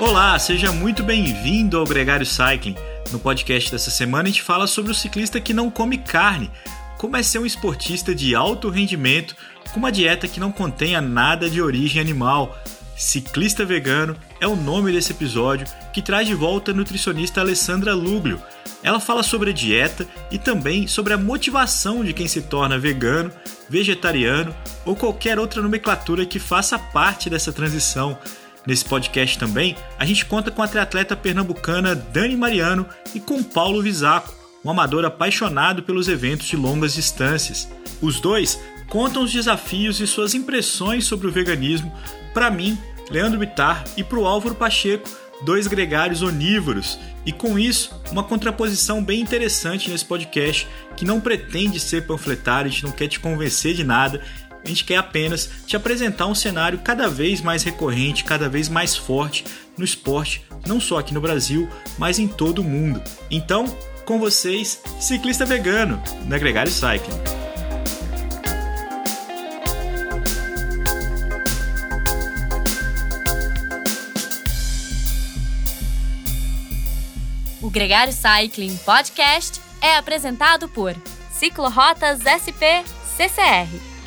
Olá, seja muito bem-vindo ao Gregário Cycling. No podcast dessa semana a gente fala sobre o ciclista que não come carne, como é ser um esportista de alto rendimento com uma dieta que não contenha nada de origem animal. Ciclista Vegano é o nome desse episódio que traz de volta a nutricionista Alessandra Luglio. Ela fala sobre a dieta e também sobre a motivação de quem se torna vegano, vegetariano ou qualquer outra nomenclatura que faça parte dessa transição. Nesse podcast também, a gente conta com a triatleta pernambucana Dani Mariano e com Paulo Visaco, um amador apaixonado pelos eventos de longas distâncias. Os dois contam os desafios e suas impressões sobre o veganismo para mim, Leandro Bittar, e para o Álvaro Pacheco, dois gregários onívoros. E com isso, uma contraposição bem interessante nesse podcast que não pretende ser panfletário, a gente não quer te convencer de nada, a gente quer apenas te apresentar um cenário cada vez mais recorrente, cada vez mais forte no esporte, não só aqui no Brasil, mas em todo o mundo. Então, com vocês, ciclista vegano, na Gregário Cycling. O Gregário Cycling Podcast é apresentado por Ciclorotas SP CCR,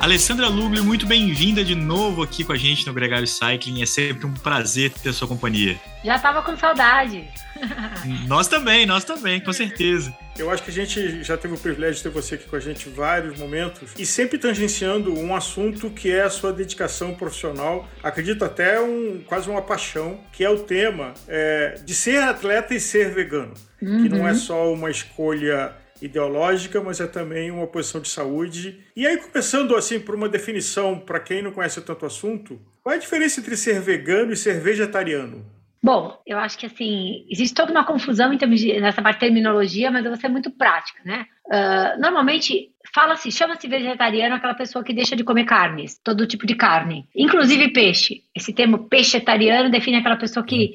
Alessandra Luglio, muito bem-vinda de novo aqui com a gente no Gregário Cycling. É sempre um prazer ter a sua companhia. Já tava com saudade. nós também, nós também, com certeza. Eu acho que a gente já teve o privilégio de ter você aqui com a gente em vários momentos e sempre tangenciando um assunto que é a sua dedicação profissional, acredito até um quase uma paixão, que é o tema é, de ser atleta e ser vegano, uhum. que não é uhum. só uma escolha ideológica, mas é também uma posição de saúde. E aí, começando assim por uma definição, para quem não conhece tanto o assunto, qual é a diferença entre ser vegano e ser vegetariano? Bom, eu acho que assim, existe toda uma confusão em termos de, nessa parte de terminologia, mas eu vou ser muito prática, né? Uh, normalmente, fala-se, chama-se vegetariano aquela pessoa que deixa de comer carnes, todo tipo de carne, inclusive peixe. Esse termo peixetariano define aquela pessoa que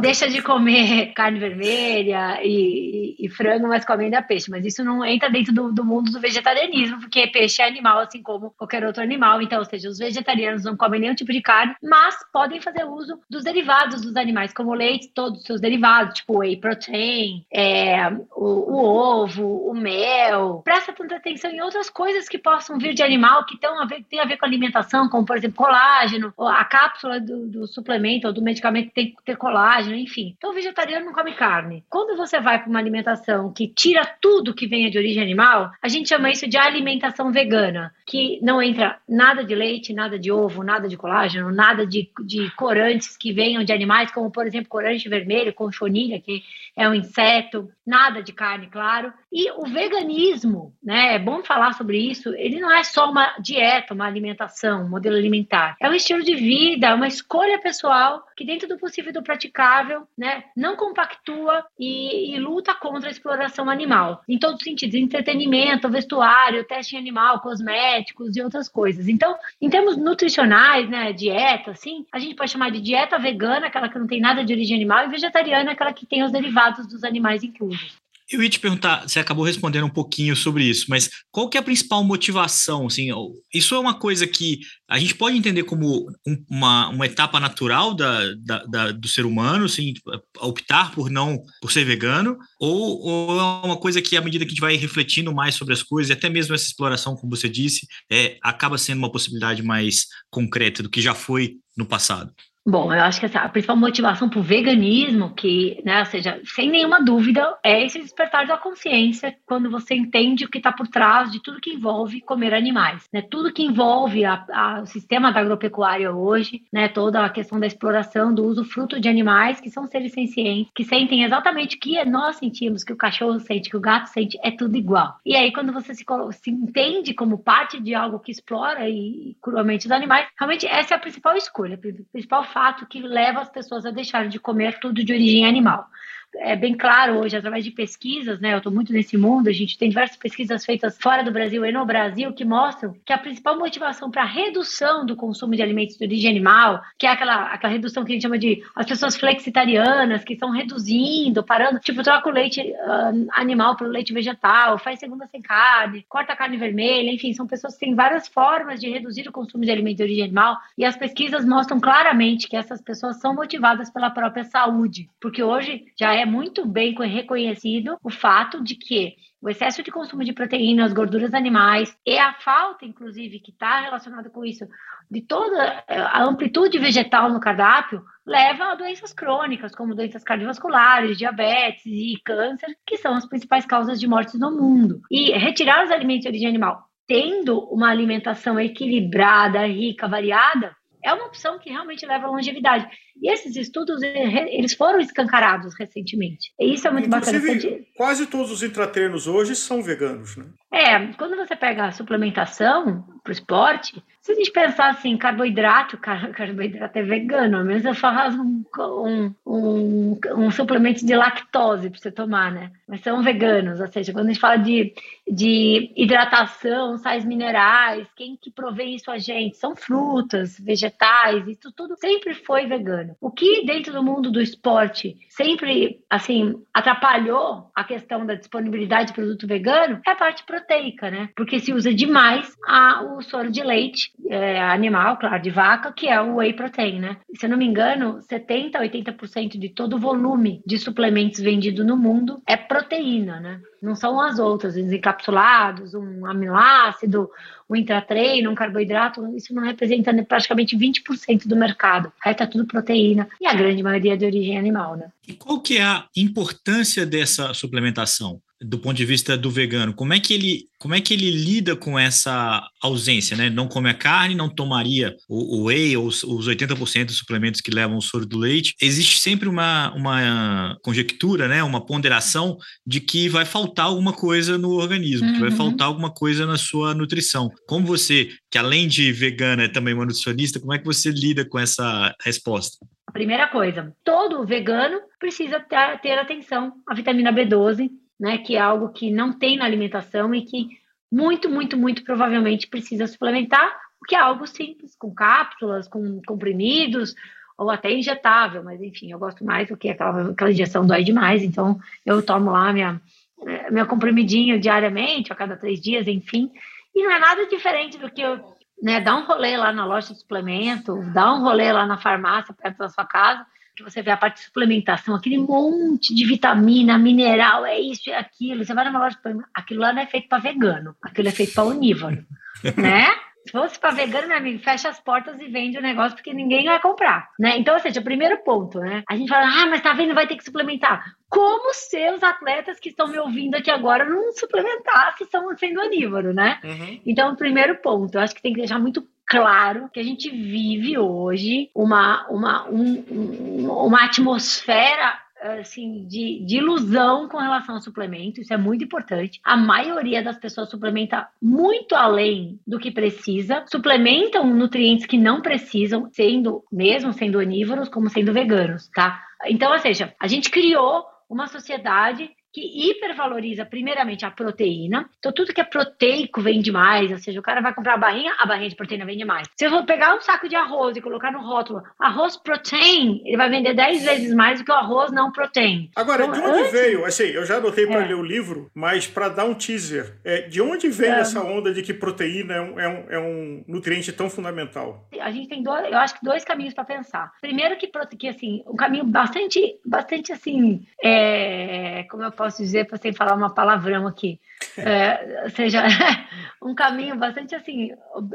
deixa de comer carne vermelha e, e, e, frango, mas come ainda peixe. Mas isso não entra dentro do, do, mundo do vegetarianismo, porque peixe é animal, assim como qualquer outro animal. Então, ou seja, os vegetarianos não comem nenhum tipo de carne, mas podem fazer uso dos derivados dos animais, como leite, todos os seus derivados, tipo whey protein, é, o, o ovo, o mel. Presta tanta atenção em outras coisas que possam vir de animal que têm a ver, tem a ver com alimentação, como por exemplo colágeno, a cápsula do, do suplemento ou do medicamento tem que ter colágeno, enfim. Então o vegetariano não come carne. Quando você vai para uma alimentação que tira tudo que venha de origem animal, a gente chama isso de alimentação vegana, que não entra nada de leite, nada de ovo, nada de colágeno, nada de, de corantes que venham de animais, como por exemplo corante vermelho, conchonilha, que é um inseto, nada de carne, claro. E o veganismo, né? É bom falar sobre isso. Ele não é só uma dieta, uma alimentação, um modelo alimentar. É um estilo de vida, uma escolha pessoal que, dentro do possível e do praticável, né, não compactua e, e luta contra a exploração animal. Em todos os sentidos: entretenimento, vestuário, teste animal, cosméticos e outras coisas. Então, em termos nutricionais, né, dieta, assim, a gente pode chamar de dieta vegana, aquela que não tem nada de origem animal, e vegetariana, aquela que tem os derivados dos animais inclusos. Eu ia te perguntar, você acabou respondendo um pouquinho sobre isso, mas qual que é a principal motivação? Assim, isso é uma coisa que a gente pode entender como uma, uma etapa natural da, da, da, do ser humano, assim, optar por não por ser vegano, ou, ou, é uma coisa que à medida que a gente vai refletindo mais sobre as coisas, e até mesmo essa exploração, como você disse, é, acaba sendo uma possibilidade mais concreta do que já foi no passado? Bom, eu acho que essa, a principal motivação para o veganismo, que, né, ou seja, sem nenhuma dúvida, é esse despertar da consciência quando você entende o que está por trás de tudo que envolve comer animais, né? Tudo que envolve a, a, o sistema da agropecuária hoje, né? Toda a questão da exploração do uso fruto de animais que são seres sencientes, que sentem exatamente o que nós sentimos, que o cachorro sente, que o gato sente, é tudo igual. E aí quando você se, se entende como parte de algo que explora e cruamente os animais, realmente essa é a principal escolha, a principal fato que leva as pessoas a deixarem de comer tudo de origem animal é bem claro hoje, através de pesquisas, né? Eu estou muito nesse mundo, a gente tem diversas pesquisas feitas fora do Brasil e no Brasil que mostram que a principal motivação para a redução do consumo de alimentos de origem animal, que é aquela, aquela redução que a gente chama de as pessoas flexitarianas, que estão reduzindo, parando, tipo, troca o leite uh, animal pelo leite vegetal, faz segunda sem carne, corta a carne vermelha, enfim, são pessoas que têm várias formas de reduzir o consumo de alimentos de origem animal e as pesquisas mostram claramente que essas pessoas são motivadas pela própria saúde, porque hoje já é é muito bem reconhecido o fato de que o excesso de consumo de proteínas, gorduras animais e a falta, inclusive, que está relacionada com isso, de toda a amplitude vegetal no cardápio, leva a doenças crônicas, como doenças cardiovasculares, diabetes e câncer, que são as principais causas de mortes no mundo. E retirar os alimentos de origem animal, tendo uma alimentação equilibrada, rica, variada, é uma opção que realmente leva à longevidade. E esses estudos, eles foram escancarados recentemente. E isso é muito Inclusive, bacana. Quase todos os intratreinos hoje são veganos, né? É, quando você pega a suplementação para o esporte, se a gente pensar assim, carboidrato, car carboidrato é vegano, ao menos eu faço um, um, um, um suplemento de lactose para você tomar, né? Mas são veganos, ou seja, quando a gente fala de, de hidratação, sais minerais, quem que provém isso a gente? São frutas, vegetais, isso tudo sempre foi vegano. O que dentro do mundo do esporte sempre, assim, atrapalhou a questão da disponibilidade de produto vegano é a parte proteica, né? Porque se usa demais a, o soro de leite é, animal, claro, de vaca, que é o whey protein, né? Se eu não me engano, 70% a 80% de todo o volume de suplementos vendido no mundo é proteína, né? Não são as outras, os encapsulados, um aminoácido, um intratreino, um carboidrato, isso não representa praticamente 20% do mercado. Aí tá tudo proteína e a grande maioria é de origem animal, né? E qual que é a importância dessa suplementação? Do ponto de vista do vegano, como é que ele, como é que ele lida com essa ausência, né? Não come a carne, não tomaria o, o whey ou os, os 80% dos suplementos que levam o soro do leite. Existe sempre uma, uma conjectura, né? Uma ponderação de que vai faltar alguma coisa no organismo, uhum. que vai uhum. faltar alguma coisa na sua nutrição. Como você, que além de vegana é também uma nutricionista, como é que você lida com essa resposta? Primeira coisa, todo vegano precisa ter, ter atenção à vitamina B12, né, que é algo que não tem na alimentação e que muito, muito, muito provavelmente precisa suplementar, o que é algo simples, com cápsulas, com comprimidos, ou até injetável, mas enfim, eu gosto mais do que aquela, aquela injeção dói demais, então eu tomo lá minha, eh, meu comprimidinho diariamente, a cada três dias, enfim, e não é nada diferente do que eu né, dar um rolê lá na loja de suplemento, dar um rolê lá na farmácia perto da sua casa, que você vê a parte de suplementação, aquele monte de vitamina, mineral, é isso, é aquilo. Você vai numa loja de aquilo lá não é feito para vegano, aquilo é feito para onívoro, né? Se fosse para vegano, meu amigo, fecha as portas e vende o negócio porque ninguém vai comprar, né? Então, ou seja, o primeiro ponto, né? A gente fala, ah, mas tá vendo, vai ter que suplementar. Como se os atletas que estão me ouvindo aqui agora não suplementar se estão sendo onívoro, né? Uhum. Então, o primeiro ponto, eu acho que tem que deixar muito claro que a gente vive hoje uma, uma, um, uma atmosfera assim, de, de, ilusão com relação ao suplemento, isso é muito importante. A maioria das pessoas suplementa muito além do que precisa, suplementam nutrientes que não precisam, sendo, mesmo sendo onívoros, como sendo veganos, tá? Então, ou seja, a gente criou uma sociedade que hipervaloriza primeiramente a proteína. Então, tudo que é proteico vende mais, ou seja, o cara vai comprar a barrinha, a barrinha de proteína vende mais. Se eu vou pegar um saco de arroz e colocar no rótulo arroz protein, ele vai vender 10 vezes mais do que o arroz não protein. Agora, então, de onde antes... veio? Assim, eu já anotei para é. ler o livro, mas para dar um teaser, é, de onde veio é. essa onda de que proteína é um, é, um, é um, nutriente tão fundamental? A gente tem dois, eu acho que dois caminhos para pensar. Primeiro que, que assim, um caminho bastante, bastante assim, é, como eu posso posso dizer, sem falar uma palavrão aqui. É, ou seja, um caminho bastante assim,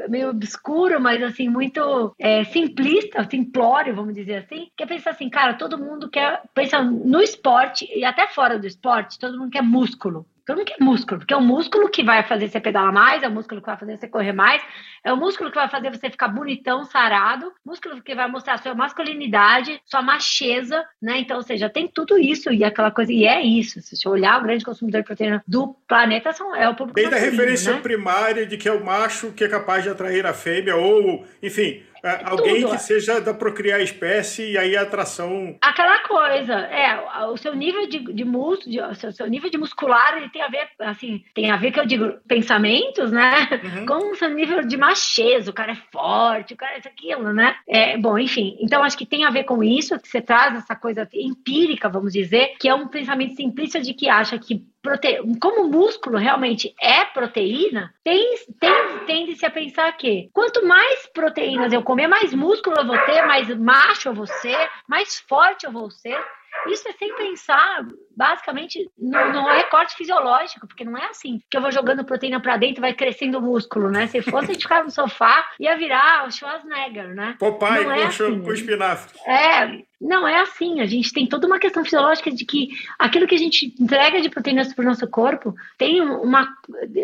meio obscuro, mas assim, muito é, simplista, simplório, vamos dizer assim, que é pensar assim, cara, todo mundo quer, pensa no esporte e até fora do esporte, todo mundo quer músculo. Todo mundo quer músculo, porque é o músculo que vai fazer você pedalar mais, é o músculo que vai fazer você correr mais, é o músculo que vai fazer você ficar bonitão, sarado, músculo que vai mostrar sua masculinidade, sua macheza, né? Então, ou seja, tem tudo isso e aquela coisa, e é isso. Se você olhar, o grande consumidor de proteína do planeta são, é o público Desde a referência né? primária de que é o macho que é capaz de atrair a fêmea, ou, enfim, é, alguém tudo. que seja da procriar espécie e aí a atração. Aquela coisa, é, o seu nível de, de músculo, o seu, nível de muscular, ele tem a ver, assim, tem a ver que eu digo pensamentos, né? Uhum. Com o seu nível de macheza, o cara é forte, o cara é isso, aquilo, né? É, bom, enfim, então acho que tem a ver com isso, que você traz essa coisa empírica, vamos dizer, que é um pensamento simplista de que acha que prote... como o músculo realmente é proteína, tem, tem, tende-se a pensar que quanto mais proteínas eu comer, mais músculo eu vou ter, mais macho eu vou ser, mais forte eu vou ser. Isso é sem pensar, basicamente, no, no recorte fisiológico, porque não é assim que eu vou jogando proteína para dentro e vai crescendo o músculo, né? Se fosse a gente ficar no sofá, ia virar o Schwarzenegger, né? Popeye não é com, assim. com espinafre. É, não é assim. A gente tem toda uma questão fisiológica de que aquilo que a gente entrega de proteínas para o nosso corpo tem uma,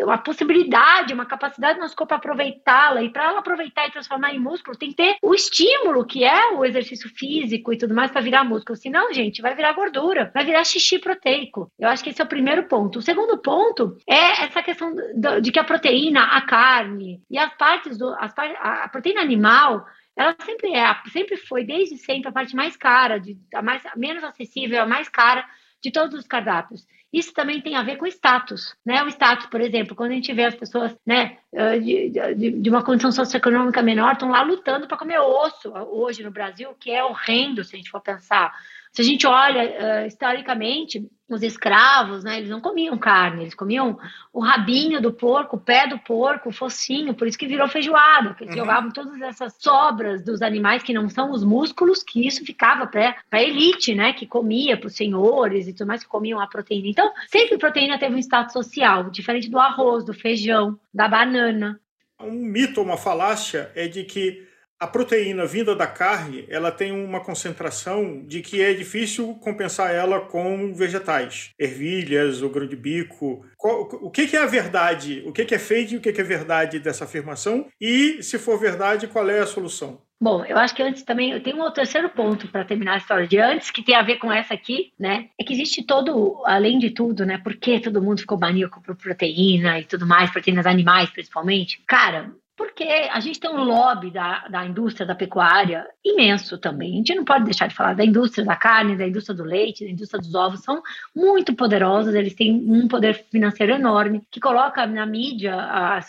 uma possibilidade, uma capacidade do nosso corpo aproveitá-la. E para ela aproveitar e transformar em músculo, tem que ter o estímulo, que é o exercício físico e tudo mais, para virar músculo. Senão, gente, vai virar gordura, vai virar xixi proteico. Eu acho que esse é o primeiro ponto. O segundo ponto é essa questão de que a proteína, a carne e as partes do. As, a proteína animal ela sempre é, sempre foi, desde sempre, a parte mais cara, de, a, mais, menos acessível, a mais cara de todos os cardápios. Isso também tem a ver com status, né? O status, por exemplo, quando a gente vê as pessoas, né, de, de, de uma condição socioeconômica menor, estão lá lutando para comer osso hoje no Brasil, que é horrendo se a gente for pensar. Se a gente olha uh, historicamente, os escravos, né, eles não comiam carne, eles comiam o rabinho do porco, o pé do porco, o focinho, por isso que virou feijoada, porque eles uhum. jogavam todas essas sobras dos animais que não são os músculos, que isso ficava para a elite, né, que comia, para os senhores e tudo mais que comiam a proteína. Então, sempre proteína teve um status social, diferente do arroz, do feijão, da banana. Um mito, uma falácia é de que a proteína vinda da carne, ela tem uma concentração de que é difícil compensar ela com vegetais, ervilhas, o grão de bico. O que é a verdade? O que é fake e o que é verdade dessa afirmação? E, se for verdade, qual é a solução? Bom, eu acho que antes também, eu tenho um terceiro ponto para terminar a história de antes, que tem a ver com essa aqui, né? É que existe todo, além de tudo, né? Por que todo mundo ficou maníaco por proteína e tudo mais, proteínas animais principalmente? Cara, porque a gente tem um lobby da, da indústria da pecuária imenso também. A gente não pode deixar de falar da indústria da carne, da indústria do leite, da indústria dos ovos, são muito poderosos, eles têm um poder financeiro enorme, que coloca na mídia a,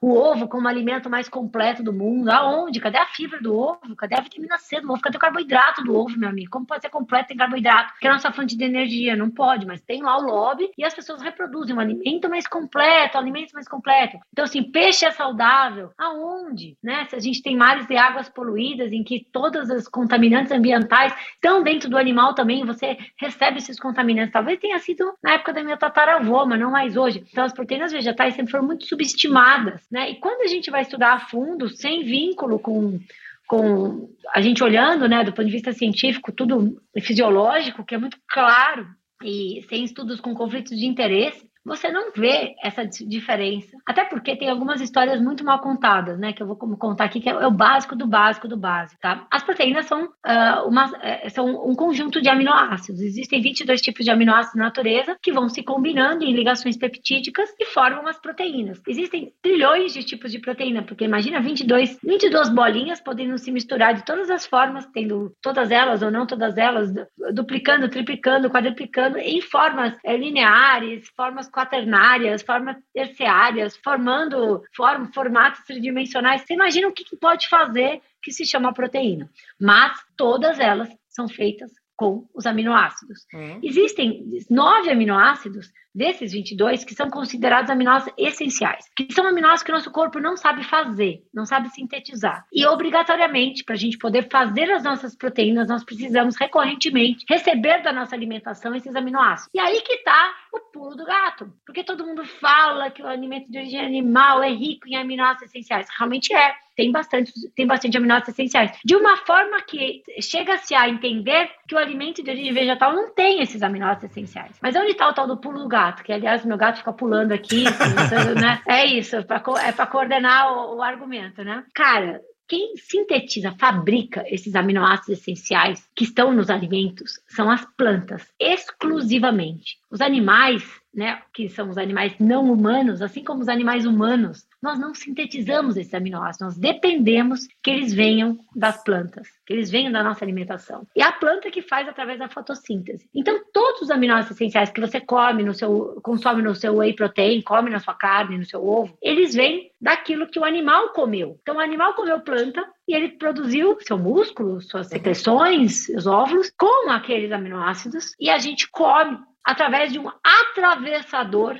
o ovo como o alimento mais completo do mundo. Aonde? Cadê a fibra do ovo? Cadê a vitamina C do ovo? Cadê o carboidrato do ovo, meu amigo? Como pode ser completo sem carboidrato? Que é a nossa fonte de energia, não pode, mas tem lá o lobby e as pessoas reproduzem um alimento mais completo, alimento mais completo. Então, assim, peixe é saudável, aonde? Né? Se a gente tem mares e águas poluídas em que todas as contaminantes ambientais estão dentro do animal também, você recebe esses contaminantes. Talvez tenha sido na época da minha tataravó, mas não mais hoje. Então, as proteínas vegetais sempre foram muito subestimadas. Né? E quando a gente vai estudar a fundo, sem vínculo com com a gente olhando, né, do ponto de vista científico, tudo fisiológico, que é muito claro, e sem estudos com conflitos de interesse, você não vê essa diferença. Até porque tem algumas histórias muito mal contadas, né? Que eu vou contar aqui, que é o básico do básico do básico, tá? As proteínas são, uh, uma, é, são um conjunto de aminoácidos. Existem 22 tipos de aminoácidos na natureza que vão se combinando em ligações peptídicas e formam as proteínas. Existem trilhões de tipos de proteína, porque imagina 22, 22 bolinhas podendo se misturar de todas as formas, tendo todas elas ou não todas elas, duplicando, triplicando, quadruplicando, em formas é, lineares, formas quaternárias, formas terciárias, formando form, formatos tridimensionais. Você imagina o que, que pode fazer que se chama proteína. Mas todas elas são feitas com os aminoácidos. Uhum. Existem nove aminoácidos desses 22 que são considerados aminoácidos essenciais, que são aminoácidos que o nosso corpo não sabe fazer, não sabe sintetizar. E obrigatoriamente, para a gente poder fazer as nossas proteínas, nós precisamos recorrentemente receber da nossa alimentação esses aminoácidos. E aí que está o pulo do gato, porque todo mundo fala que o alimento de origem animal é rico em aminoácidos essenciais. Realmente é tem bastante, tem bastante aminoácidos essenciais. De uma forma que chega-se a entender que o alimento de origem vegetal não tem esses aminoácidos essenciais. Mas onde está o tal do pulo do gato? Que, aliás, meu gato fica pulando aqui, né? É isso, é para coordenar o, o argumento, né? Cara, quem sintetiza, fabrica esses aminoácidos essenciais que estão nos alimentos são as plantas, exclusivamente. Os animais né, que são os animais não humanos, assim como os animais humanos, nós não sintetizamos esses aminoácidos, nós dependemos que eles venham das plantas, que eles venham da nossa alimentação. E é a planta que faz através da fotossíntese. Então, todos os aminoácidos essenciais que você come no seu, consome no seu whey protein, come na sua carne, no seu ovo, eles vêm daquilo que o animal comeu. Então, o animal comeu planta e ele produziu seu músculo, suas secreções, os óvulos, com aqueles aminoácidos, e a gente come através de um atravessador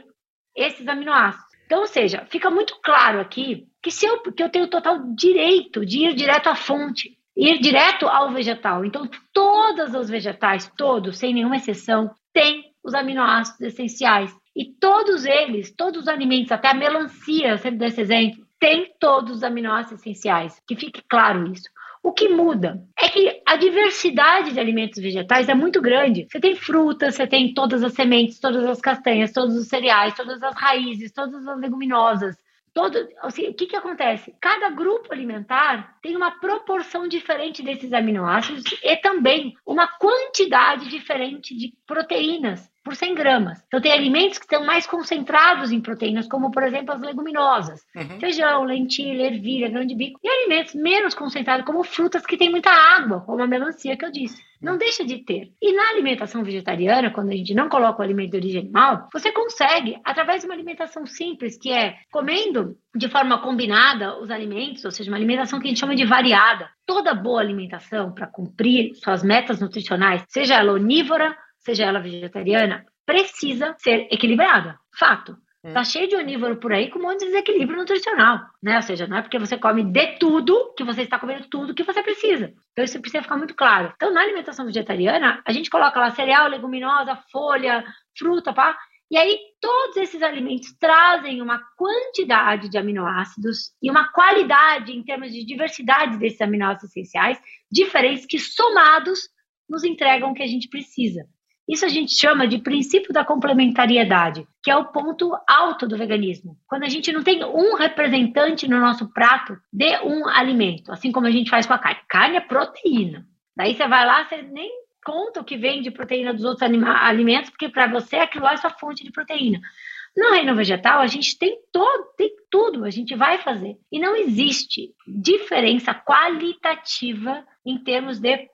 esses aminoácidos. Então, ou seja, fica muito claro aqui que, se eu, que eu tenho total direito de ir direto à fonte, ir direto ao vegetal. Então, todos os vegetais, todos, sem nenhuma exceção, têm os aminoácidos essenciais. E todos eles, todos os alimentos, até a melancia, sempre desse exemplo, tem todos os aminoácidos essenciais. Que fique claro isso. O que muda é que a diversidade de alimentos vegetais é muito grande. Você tem frutas, você tem todas as sementes, todas as castanhas, todos os cereais, todas as raízes, todas as leguminosas. Todo, assim, o que, que acontece? Cada grupo alimentar tem uma proporção diferente desses aminoácidos e também uma quantidade diferente de proteínas por 100 gramas. Então, tem alimentos que estão mais concentrados em proteínas, como, por exemplo, as leguminosas. Uhum. Feijão, lentilha, ervilha, grão de bico. E alimentos menos concentrados, como frutas que têm muita água, como a melancia que eu disse. Não deixa de ter. E na alimentação vegetariana, quando a gente não coloca o alimento de origem animal, você consegue, através de uma alimentação simples, que é comendo de forma combinada os alimentos, ou seja, uma alimentação que a gente chama de variada. Toda boa alimentação para cumprir suas metas nutricionais, seja ela onívora seja ela vegetariana, precisa ser equilibrada. Fato. Hum. Tá cheio de onívoro por aí com um monte de desequilíbrio nutricional, né? Ou seja, não é porque você come de tudo que você está comendo tudo que você precisa. Então isso precisa ficar muito claro. Então na alimentação vegetariana, a gente coloca lá cereal, leguminosa, folha, fruta, pá. E aí todos esses alimentos trazem uma quantidade de aminoácidos e uma qualidade em termos de diversidade desses aminoácidos essenciais diferentes que somados nos entregam o que a gente precisa. Isso a gente chama de princípio da complementariedade, que é o ponto alto do veganismo. Quando a gente não tem um representante no nosso prato de um alimento, assim como a gente faz com a carne. Carne é proteína. Daí você vai lá, você nem conta o que vem de proteína dos outros alimentos, porque para você aquilo lá é sua fonte de proteína. No reino vegetal, a gente tem todo, tem tudo, a gente vai fazer. E não existe diferença qualitativa em termos de,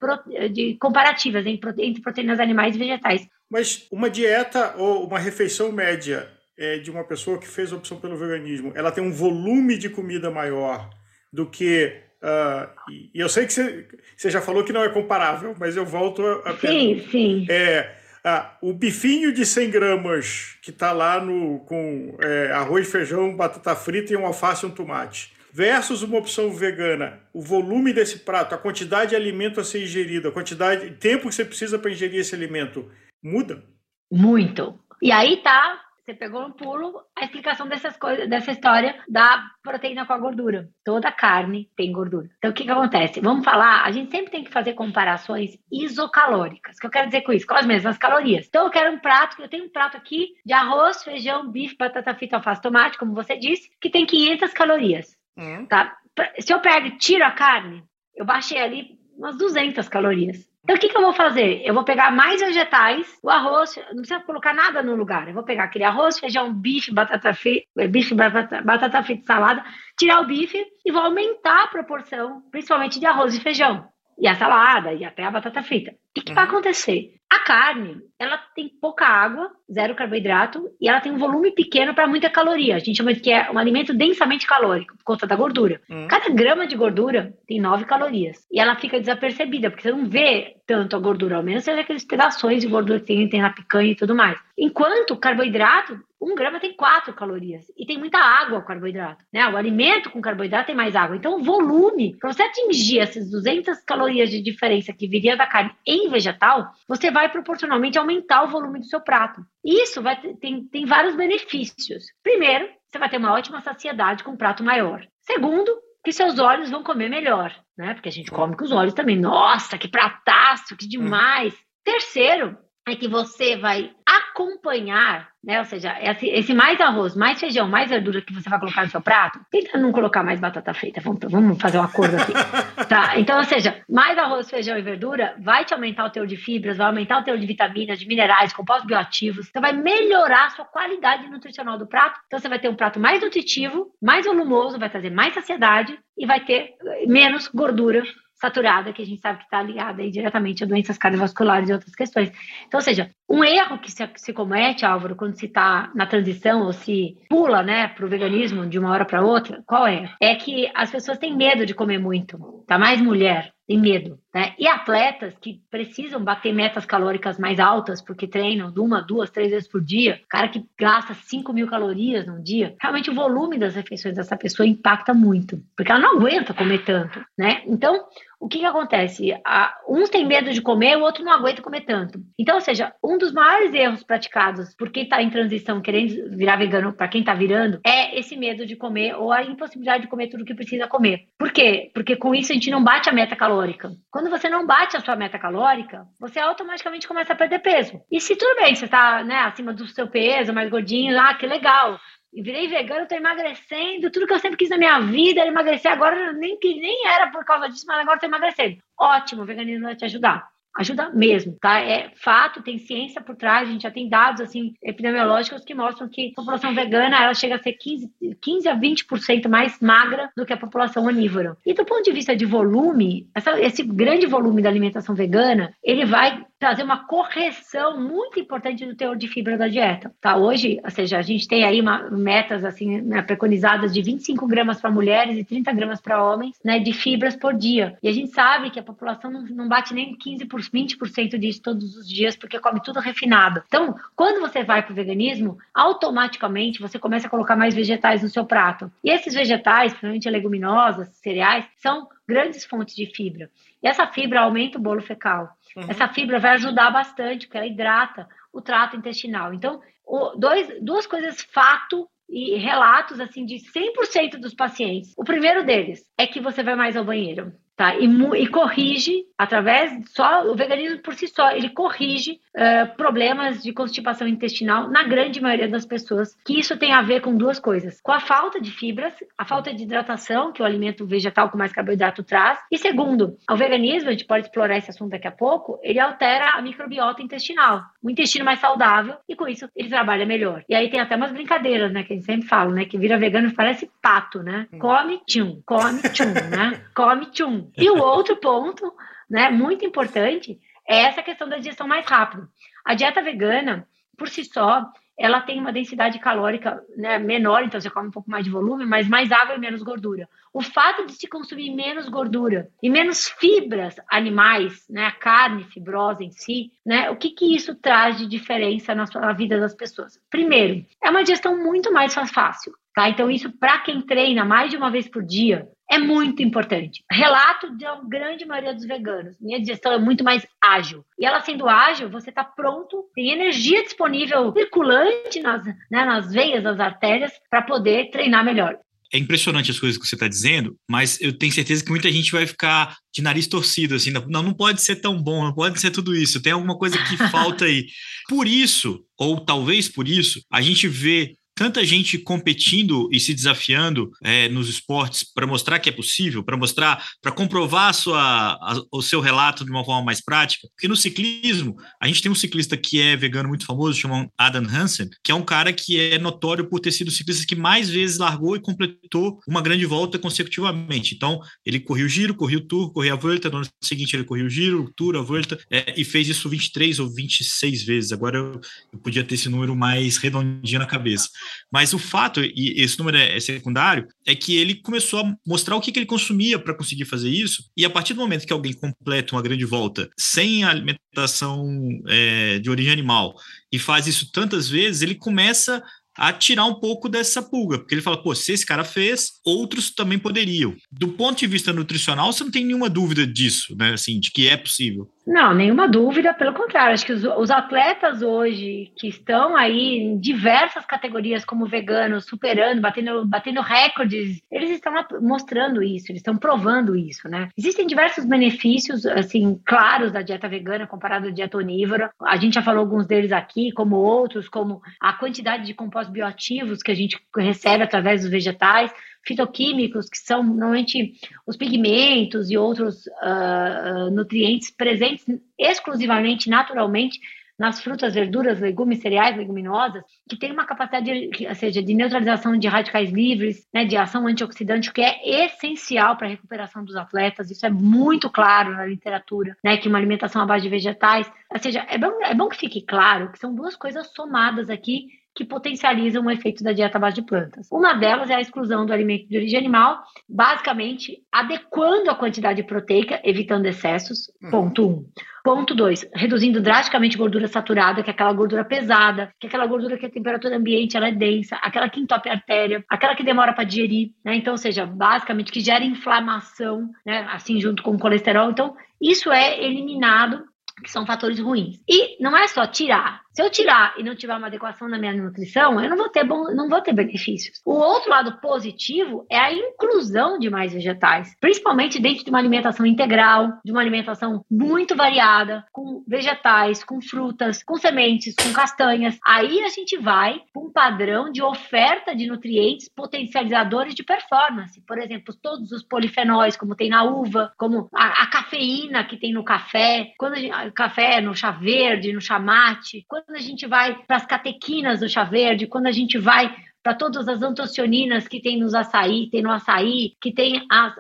de comparativas entre proteínas animais e vegetais. Mas uma dieta ou uma refeição média é, de uma pessoa que fez a opção pelo veganismo, ela tem um volume de comida maior do que Uh, e eu sei que você, já falou que não é comparável, mas eu volto a, a Sim, sim. É, ah, o bifinho de 100 gramas que está lá no, com é, arroz, feijão, batata frita e um alface e um tomate, versus uma opção vegana, o volume desse prato, a quantidade de alimento a ser ingerido, a quantidade de tempo que você precisa para ingerir esse alimento, muda? Muito. E aí tá você pegou no pulo a explicação dessas coisas, dessa história da proteína com a gordura. Toda carne tem gordura. Então, o que, que acontece? Vamos falar, a gente sempre tem que fazer comparações isocalóricas. O que eu quero dizer com isso? Com as mesmas calorias. Então, eu quero um prato, eu tenho um prato aqui de arroz, feijão, bife, batata frita, alface, tomate, como você disse, que tem 500 calorias. Hum. Tá? Se eu pego e tiro a carne, eu baixei ali umas 200 calorias. Então, o que, que eu vou fazer? Eu vou pegar mais vegetais, o arroz, não precisa colocar nada no lugar. Eu vou pegar aquele arroz, feijão, bife, batata frita, eh, bife, batata, batata frita, salada, tirar o bife e vou aumentar a proporção, principalmente de arroz e feijão. E a salada, e até a batata frita. O que, que vai acontecer? A carne, ela tem pouca água, zero carboidrato, e ela tem um volume pequeno para muita caloria. A gente chama de que é um alimento densamente calórico, por conta da gordura. Hum. Cada grama de gordura tem 9 calorias. E ela fica desapercebida, porque você não vê tanto a gordura, ao menos seja aqueles pedaços de gordura que tem, tem na picanha e tudo mais. Enquanto o carboidrato, um grama tem 4 calorias. E tem muita água o carboidrato. Né? O alimento com carboidrato tem mais água. Então, o volume, para você atingir essas 200 calorias de diferença que viria da carne em vegetal, você vai proporcionalmente aumentar o volume do seu prato. Isso vai tem, tem vários benefícios. Primeiro, você vai ter uma ótima saciedade com um prato maior. Segundo, que seus olhos vão comer melhor, né? Porque a gente come com os olhos também. Nossa, que prataço, que demais. Terceiro, é que você vai acompanhar, né? Ou seja, esse, esse, mais arroz, mais feijão, mais verdura que você vai colocar no seu prato, tenta não colocar mais batata frita. Vamos, vamos fazer um acordo aqui. tá? Então, ou seja, mais arroz, feijão e verdura vai te aumentar o teor de fibras, vai aumentar o teor de vitaminas, de minerais, compostos bioativos. Então, vai melhorar a sua qualidade nutricional do prato. Então, você vai ter um prato mais nutritivo, mais volumoso, vai trazer mais saciedade e vai ter menos gordura saturada, que a gente sabe que está ligada aí diretamente a doenças cardiovasculares e outras questões. Então, ou seja, um erro que se, se comete, Álvaro, quando se está na transição ou se pula né, para o veganismo de uma hora para outra, qual é? É que as pessoas têm medo de comer muito, tá mais mulher, tem medo, né? E atletas que precisam bater metas calóricas mais altas, porque treinam uma, duas, três vezes por dia, cara que gasta 5 mil calorias num dia, realmente o volume das refeições dessa pessoa impacta muito, porque ela não aguenta comer tanto, né? Então, o que, que acontece? A, uns têm medo de comer, o outro não aguenta comer tanto. Então, ou seja, um dos maiores erros praticados por quem está em transição, querendo virar vegano, para quem está virando, é esse medo de comer ou a impossibilidade de comer tudo que precisa comer. Por quê? Porque com isso a gente não bate a meta calórica. Quando você não bate a sua meta calórica, você automaticamente começa a perder peso. E se tudo bem, você está né, acima do seu peso, mais gordinho, ah, que legal virei vegano, tô emagrecendo, tudo que eu sempre quis na minha vida era emagrecer, agora nem que nem era por causa disso, mas agora tô emagrecendo. Ótimo, o veganismo vai te ajudar. Ajuda mesmo, tá? É fato, tem ciência por trás, a gente já tem dados assim epidemiológicos que mostram que a população vegana ela chega a ser 15, 15 a 20% mais magra do que a população onívora. E do ponto de vista de volume, essa, esse grande volume da alimentação vegana, ele vai trazer uma correção muito importante do teor de fibra da dieta, tá? Hoje, ou seja, a gente tem aí uma, metas assim né, preconizadas de 25 gramas para mulheres e 30 gramas para homens, né, de fibras por dia. E a gente sabe que a população não, bate nem 15 por 20% disso todos os dias porque come tudo refinado. Então, quando você vai para o veganismo, automaticamente você começa a colocar mais vegetais no seu prato. E esses vegetais, principalmente leguminosas, cereais, são grandes fontes de fibra. E essa fibra aumenta o bolo fecal. Uhum. Essa fibra vai ajudar bastante, porque ela hidrata o trato intestinal. Então, o, dois, duas coisas fato e relatos assim de 100% dos pacientes. O primeiro deles é que você vai mais ao banheiro tá? E, e, corrige através só o veganismo por si só ele corrige uh, problemas de constipação intestinal na grande maioria das pessoas. Que isso tem a ver com duas coisas: com a falta de fibras, a falta de hidratação que o alimento vegetal com mais carboidrato traz, e segundo, o veganismo a gente pode explorar esse assunto daqui a pouco. Ele altera a microbiota intestinal, o intestino mais saudável e com isso ele trabalha melhor. E aí tem até umas brincadeiras, né? Que a gente sempre fala, né? Que vira vegano parece pato, né? Hum. Come tchum, come tchum, né? Come tchum. E o outro ponto, né, muito importante, é essa questão da digestão mais rápida. A dieta vegana, por si só, ela tem uma densidade calórica né, menor, então você come um pouco mais de volume, mas mais água e menos gordura. O fato de se consumir menos gordura e menos fibras animais, né, a carne fibrosa em si, né, o que, que isso traz de diferença na, sua, na vida das pessoas? Primeiro, é uma digestão muito mais fácil. Tá? Então, isso para quem treina mais de uma vez por dia, é muito importante. Relato da grande maioria dos veganos. Minha digestão é muito mais ágil. E ela sendo ágil, você está pronto, tem energia disponível circulante nas, né, nas veias, nas artérias, para poder treinar melhor. É impressionante as coisas que você está dizendo, mas eu tenho certeza que muita gente vai ficar de nariz torcido, assim, não, não pode ser tão bom, não pode ser tudo isso, tem alguma coisa que falta aí. Por isso, ou talvez por isso, a gente vê tanta gente competindo e se desafiando é, nos esportes para mostrar que é possível, para mostrar, para comprovar a sua, a, o seu relato de uma forma mais prática. Porque no ciclismo, a gente tem um ciclista que é vegano muito famoso, chamado Adam Hansen, que é um cara que é notório por ter sido o ciclista que mais vezes largou e completou uma grande volta consecutivamente. Então, ele correu o giro, correu o tour, correu a volta, no ano seguinte ele correu o giro, o tour, a volta, é, e fez isso 23 ou 26 vezes. Agora eu, eu podia ter esse número mais redondinho na cabeça. Mas o fato, e esse número é, secundário, é que ele começou a mostrar o que, que ele consumia para conseguir fazer isso, e a partir do momento que alguém completa uma grande volta sem alimentação é, de origem animal e faz isso tantas vezes, ele começa a tirar um pouco dessa pulga, porque ele fala, pô, se esse cara fez, outros também poderiam. Do ponto de vista nutricional, você não tem nenhuma dúvida disso, né, assim, de que é possível. Não, nenhuma dúvida, pelo contrário, acho que os, os, atletas hoje que estão aí em diversas categorias como veganos, superando, batendo, batendo recordes, eles estão mostrando isso, eles estão provando isso, né? Existem diversos benefícios, assim, claros da dieta vegana comparado à dieta onívora. A gente já falou alguns deles aqui, como outros, como a quantidade de compostos bioativos que a gente recebe através dos vegetais, fitoquímicos, que são normalmente os pigmentos e outros uh, nutrientes presentes exclusivamente, naturalmente, nas frutas, verduras, legumes, cereais, leguminosas, que tem uma capacidade, de, ou seja, de neutralização de radicais livres, né, de ação antioxidante, que é essencial para a recuperação dos atletas. Isso é muito claro na literatura, né, que uma alimentação à base de vegetais, ou seja, é bom, é bom que fique claro que são duas coisas somadas aqui que potencializam o efeito da dieta à base de plantas. Uma delas é a exclusão do alimento de origem animal, basicamente adequando a quantidade proteica, evitando excessos. Uhum. Ponto 1. Um. Ponto 2, reduzindo drasticamente gordura saturada, que é aquela gordura pesada, que é aquela gordura que a temperatura ambiente ela é densa, aquela que entope a artéria, aquela que demora para digerir, né? Então, ou seja, basicamente que gera inflamação, né? Assim junto com o colesterol. Então, isso é eliminado que são fatores ruins. E não é só tirar, se eu tirar e não tiver uma adequação na minha nutrição, eu não vou ter bom, não vou ter benefícios. O outro lado positivo é a inclusão de mais vegetais, principalmente dentro de uma alimentação integral, de uma alimentação muito variada, com vegetais, com frutas, com sementes, com castanhas. Aí a gente vai para um padrão de oferta de nutrientes potencializadores de performance. Por exemplo, todos os polifenóis, como tem na uva, como a, a cafeína que tem no café, quando gente, café no chá verde, no chá mate, quando quando a gente vai para as catequinas do chá verde, quando a gente vai para todas as antocianinas que tem nos açaí, tem no açaí, que tem as,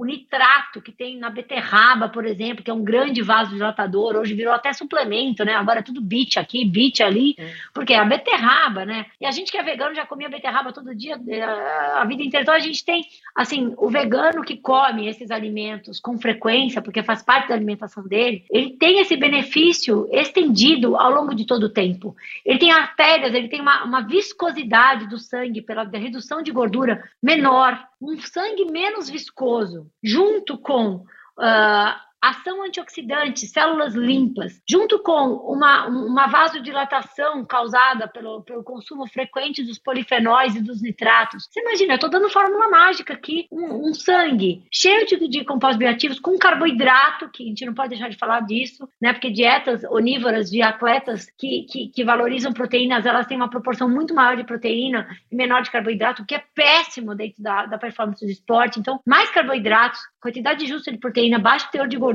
o nitrato que tem na beterraba, por exemplo, que é um grande vasodilatador, hoje virou até suplemento, né? Agora é tudo bit aqui, bit ali, é. porque é a beterraba, né? E a gente que é vegano já comia beterraba todo dia, eh, a vida inteira. Então a gente tem, assim, o vegano que come esses alimentos com frequência, porque faz parte da alimentação dele, ele tem esse benefício estendido ao longo de todo o tempo. Ele tem artérias, ele tem uma, uma viscosidade do sangue pela redução de gordura menor, um sangue menos viscoso, junto com uh, ação antioxidante, células limpas, junto com uma, uma vasodilatação causada pelo, pelo consumo frequente dos polifenóis e dos nitratos. Você imagina, eu estou dando fórmula mágica aqui, um, um sangue cheio de, de compostos bioativos, com carboidrato, que a gente não pode deixar de falar disso, né? Porque dietas onívoras de atletas que, que, que valorizam proteínas, elas têm uma proporção muito maior de proteína e menor de carboidrato, o que é péssimo dentro da, da performance do esporte. Então, mais carboidratos, quantidade justa de proteína, baixo teor de gordura,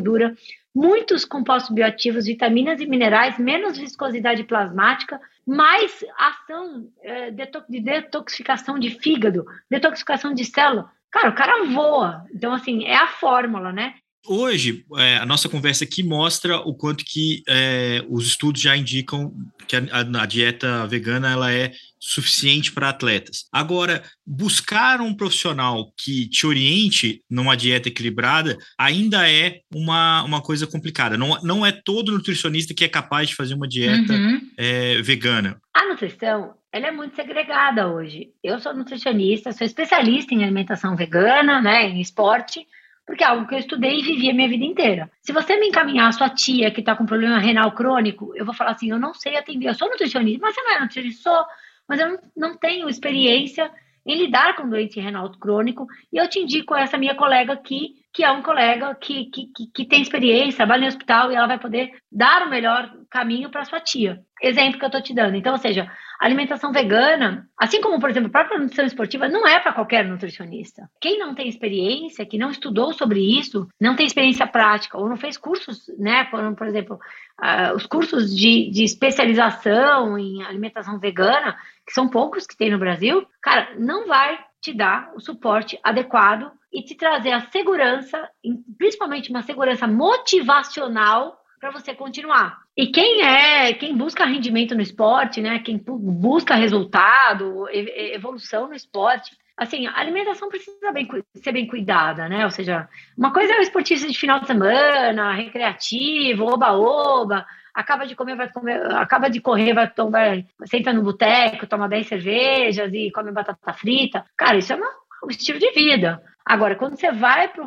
muitos compostos bioativos, vitaminas e minerais, menos viscosidade plasmática, mais ação é, de detoxificação de fígado, detoxificação de célula. Cara, o cara voa. Então, assim, é a fórmula, né? Hoje, é, a nossa conversa aqui mostra o quanto que é, os estudos já indicam que a, a, dieta vegana ela é suficiente para atletas. Agora, buscar um profissional que te oriente numa dieta equilibrada ainda é uma, uma coisa complicada. Não, não é todo nutricionista que é capaz de fazer uma dieta uhum. é, vegana. A nutrição ela é muito segregada hoje. Eu sou nutricionista, sou especialista em alimentação vegana, né, em esporte, porque é algo que eu estudei e vivi a minha vida inteira. Se você me encaminhar a sua tia que está com problema renal crônico, eu vou falar assim: eu não sei atender, eu sou nutricionista, mas você não é nutricionista? Sou, mas eu não, tenho experiência em lidar com doente renal crônico, e eu te indico essa minha colega aqui, que é um colega que, que, que, tem experiência, trabalha no hospital, e ela vai poder dar o melhor caminho para sua tia. Exemplo que eu estou te dando. Então, ou seja, alimentação vegana, assim como, por exemplo, a própria nutrição esportiva, não é para qualquer nutricionista. Quem não tem experiência, que não estudou sobre isso, não tem experiência prática, ou não fez cursos, né, por, por exemplo, uh, os cursos de, de especialização em alimentação vegana, que são poucos que tem no Brasil, cara, não vai te dar o suporte adequado e te trazer a segurança, principalmente uma segurança motivacional para você continuar. E quem é, quem busca rendimento no esporte, né? Quem busca resultado, evolução no esporte, assim, a alimentação precisa bem, ser bem cuidada, né? Ou seja, uma coisa é o esportista de final de semana, recreativo, oba-oba, acaba de comer, vai comer, acaba de correr, vai tomar, senta no boteco, toma 10 cervejas e come batata frita. Cara, isso é uma, um estilo de vida. Agora, quando você vai para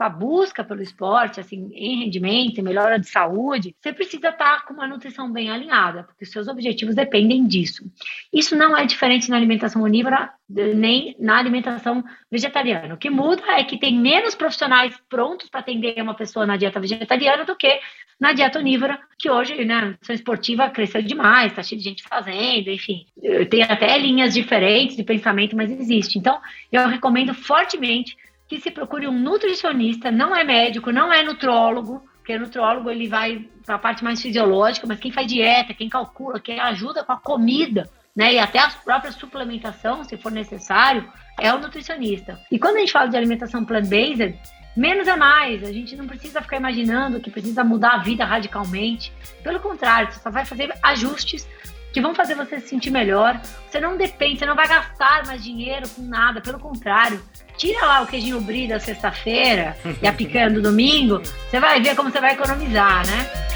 a busca pelo esporte, assim, em rendimento, em melhora de saúde, você precisa estar tá com uma nutrição bem alinhada, porque os seus objetivos dependem disso. Isso não é diferente na alimentação onívora nem na alimentação vegetariana. O que muda é que tem menos profissionais prontos para atender uma pessoa na dieta vegetariana do que na dieta onívora, que hoje, né, a esportiva cresceu demais, está cheio de gente fazendo, enfim. Tem até linhas diferentes de pensamento, mas existe. Então, eu recomendo fortemente que se procure um nutricionista, não é médico, não é nutrólogo, porque nutrólogo ele vai para a parte mais fisiológica, mas quem faz dieta, quem calcula, quem ajuda com a comida, né, e até a própria suplementação, se for necessário, é o nutricionista. E quando a gente fala de alimentação plant-based, menos é mais. A gente não precisa ficar imaginando que precisa mudar a vida radicalmente. Pelo contrário, você só vai fazer ajustes que vão fazer você se sentir melhor. Você não depende, você não vai gastar mais dinheiro com nada. Pelo contrário, tira lá o queijinho brie da sexta-feira e a picanha do domingo. Você vai ver como você vai economizar, né?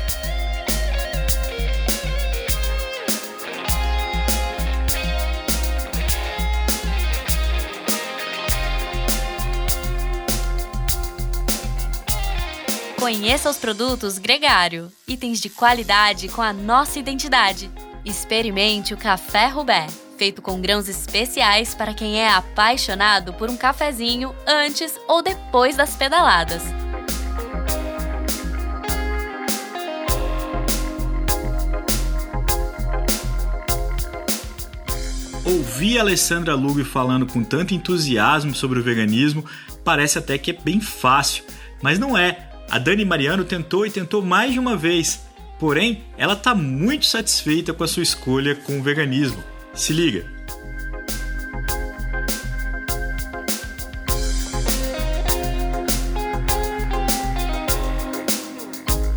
Conheça os produtos Gregário, itens de qualidade com a nossa identidade. Experimente o Café Rubé, feito com grãos especiais para quem é apaixonado por um cafezinho antes ou depois das pedaladas. Ouvir a Alessandra Lugo falando com tanto entusiasmo sobre o veganismo parece até que é bem fácil, mas não é. A Dani Mariano tentou e tentou mais de uma vez, porém ela está muito satisfeita com a sua escolha com o veganismo. Se liga!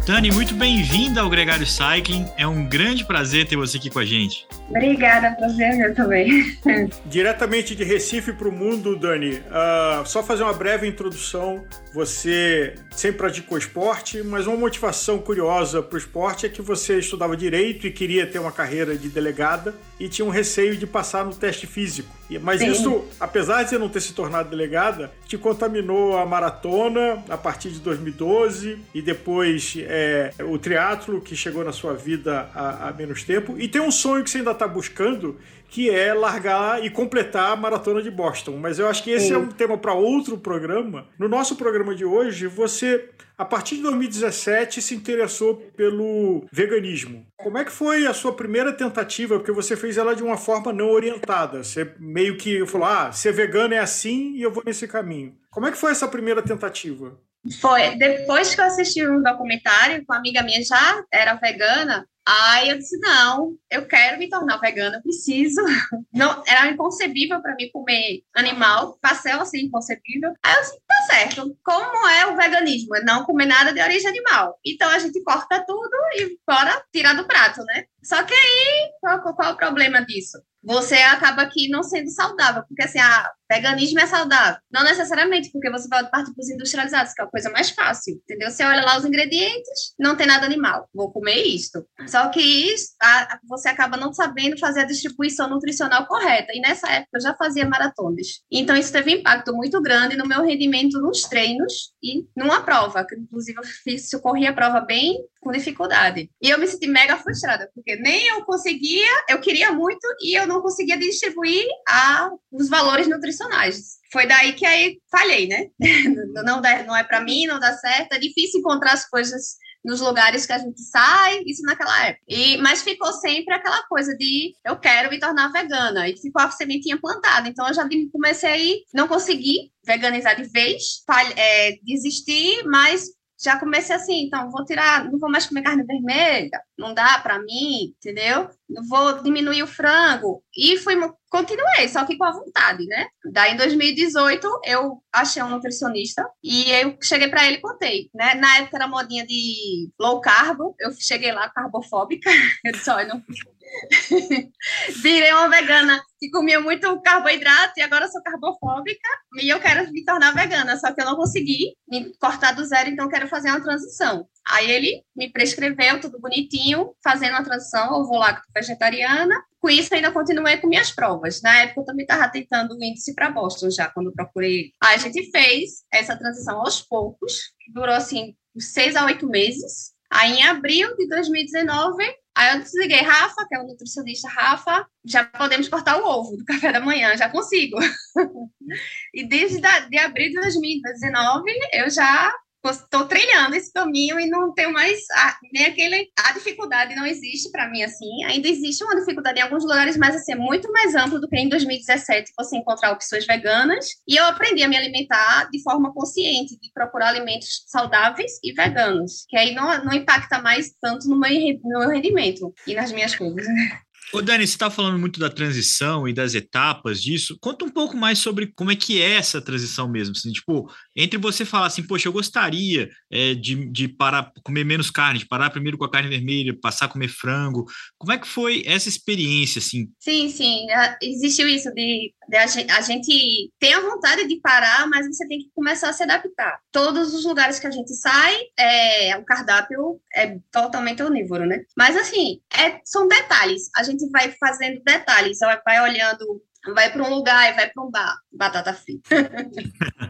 Dani, muito bem-vinda ao Gregário Cycling. É um grande prazer ter você aqui com a gente. Obrigada, prazer meu também. Diretamente de Recife para o mundo, Dani, uh, só fazer uma breve introdução. Você sempre praticou esporte, mas uma motivação curiosa para o esporte é que você estudava direito e queria ter uma carreira de delegada e tinha um receio de passar no teste físico. Mas Sim. isso, apesar de você não ter se tornado delegada, te contaminou a maratona a partir de 2012 e depois é, o triatlo que chegou na sua vida há, há menos tempo. E tem um sonho que você ainda está buscando, que é largar e completar a maratona de Boston. Mas eu acho que esse Sim. é um tema para outro programa. No nosso programa de hoje, você, a partir de 2017, se interessou pelo veganismo. Como é que foi a sua primeira tentativa? Porque você fez ela de uma forma não orientada. Você meio que falou: ah, ser vegano é assim e eu vou nesse caminho. Como é que foi essa primeira tentativa? Foi depois que eu assisti um documentário com uma amiga minha já era vegana, Aí eu disse: não, eu quero me tornar vegana, preciso. Não, era inconcebível para mim comer animal, passei assim, inconcebível. Aí eu disse: tá certo, como é o veganismo? É não comer nada de origem animal. Então a gente corta tudo e bora tirar do prato, né? Só que aí, qual, qual o problema disso? Você acaba aqui não sendo saudável, porque assim, a veganismo é saudável. Não necessariamente, porque você pode partir para os industrializados, que é a coisa mais fácil, entendeu? Você olha lá os ingredientes, não tem nada animal, vou comer isto. Só que isso, a, você acaba não sabendo fazer a distribuição nutricional correta. E nessa época eu já fazia maratonas. Então isso teve um impacto muito grande no meu rendimento nos treinos e numa prova, que inclusive eu fiz, eu corri a prova bem com dificuldade. E eu me senti mega frustrada, porque nem eu conseguia, eu queria muito e eu não conseguia distribuir a, os valores nutricionais. Foi daí que aí falhei, né? Não, dá, não é para mim, não dá certo, é difícil encontrar as coisas nos lugares que a gente sai, isso naquela época. E, mas ficou sempre aquela coisa de eu quero me tornar vegana. E ficou a sementinha plantada. Então eu já comecei aí, não consegui veganizar de vez, é, desistir, mas já comecei assim, então vou tirar, não vou mais comer carne vermelha, não dá para mim, entendeu? Vou diminuir o frango. E fui continuei, só que com a vontade, né? Daí em 2018 eu achei um nutricionista e eu cheguei para ele e contei, né? Na época era modinha de low carb, eu cheguei lá carbofóbica, eu disse, olha, não Virei uma vegana que comia muito carboidrato e agora sou carbofóbica e eu quero me tornar vegana, só que eu não consegui me cortar do zero, então quero fazer uma transição. Aí ele me prescreveu tudo bonitinho, fazendo a transição ao volacto vegetariana. Com isso, ainda continuei com minhas provas. Na época, eu também estava tentando o índice para Boston já, quando eu procurei. Aí a gente fez essa transição aos poucos, durou assim, seis a oito meses. Aí, em abril de 2019, aí eu desliguei Rafa, que é o nutricionista Rafa, já podemos cortar o ovo do café da manhã, já consigo. e desde da, de abril de 2019, eu já estou trilhando esse caminho e não tenho mais a, nem aquele a dificuldade não existe para mim assim ainda existe uma dificuldade em alguns lugares mas assim é muito mais amplo do que em 2017 você encontrar opções veganas e eu aprendi a me alimentar de forma consciente de procurar alimentos saudáveis e veganos que aí não, não impacta mais tanto no meu, no meu rendimento e nas minhas coisas né? Ô Dani, você está falando muito da transição e das etapas disso. Conta um pouco mais sobre como é que é essa transição mesmo. Assim, tipo, entre você falar assim, poxa, eu gostaria é, de, de parar, comer menos carne, de parar primeiro com a carne vermelha, passar a comer frango. Como é que foi essa experiência, assim? Sim, sim. Existiu isso de, de a, gente, a gente tem a vontade de parar, mas você tem que começar a se adaptar. Todos os lugares que a gente sai, é, o cardápio é totalmente onívoro, né? Mas, assim, é, são detalhes. A gente vai fazendo detalhes, vai olhando, vai para um lugar e vai para um bar, batata frita.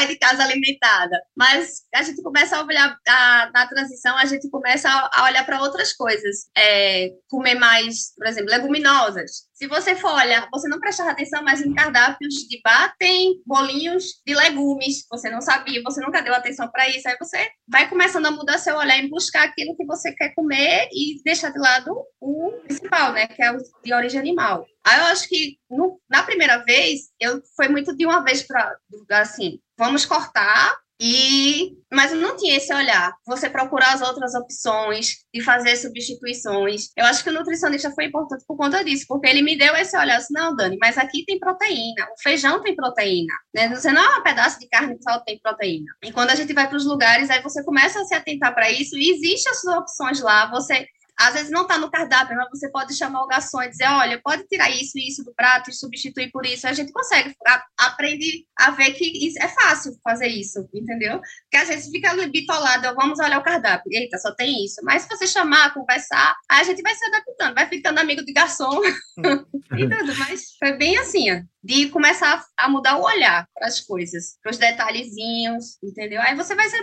ou já sai de casa alimentada. Mas a gente começa a olhar a, na transição, a gente começa a, a olhar para outras coisas. É, comer mais, por exemplo, leguminosas. Se você for olhar, você não prestar atenção, mas em cardápios de bar tem bolinhos de legumes. Você não sabia, você nunca deu atenção para isso. Aí você vai começando a mudar seu olhar em buscar aquilo que você quer comer e deixar de lado o principal, né? Que é o de origem animal. Aí eu acho que no, na primeira vez, eu foi muito de uma vez para assim, vamos cortar e mas não tinha esse olhar. Você procurar as outras opções e fazer substituições. Eu acho que o nutricionista foi importante por conta disso, porque ele me deu esse olhar assim, não, Dani, mas aqui tem proteína, o feijão tem proteína, né? Você não é um pedaço de carne que só tem proteína. E quando a gente vai para os lugares, aí você começa a se atentar para isso e existem as opções lá, você às vezes não está no cardápio, mas você pode chamar o garçom e dizer, olha, pode tirar isso e isso do prato e substituir por isso. A gente consegue, a, aprende a ver que é fácil fazer isso, entendeu? Porque às vezes fica bitolado, vamos olhar o cardápio, eita, só tem isso. Mas se você chamar, conversar, a gente vai se adaptando, vai ficando amigo de garçom e tudo. Mas foi bem assim, ó de começar a mudar o olhar para as coisas, para os detalhezinhos, entendeu? Aí você vai se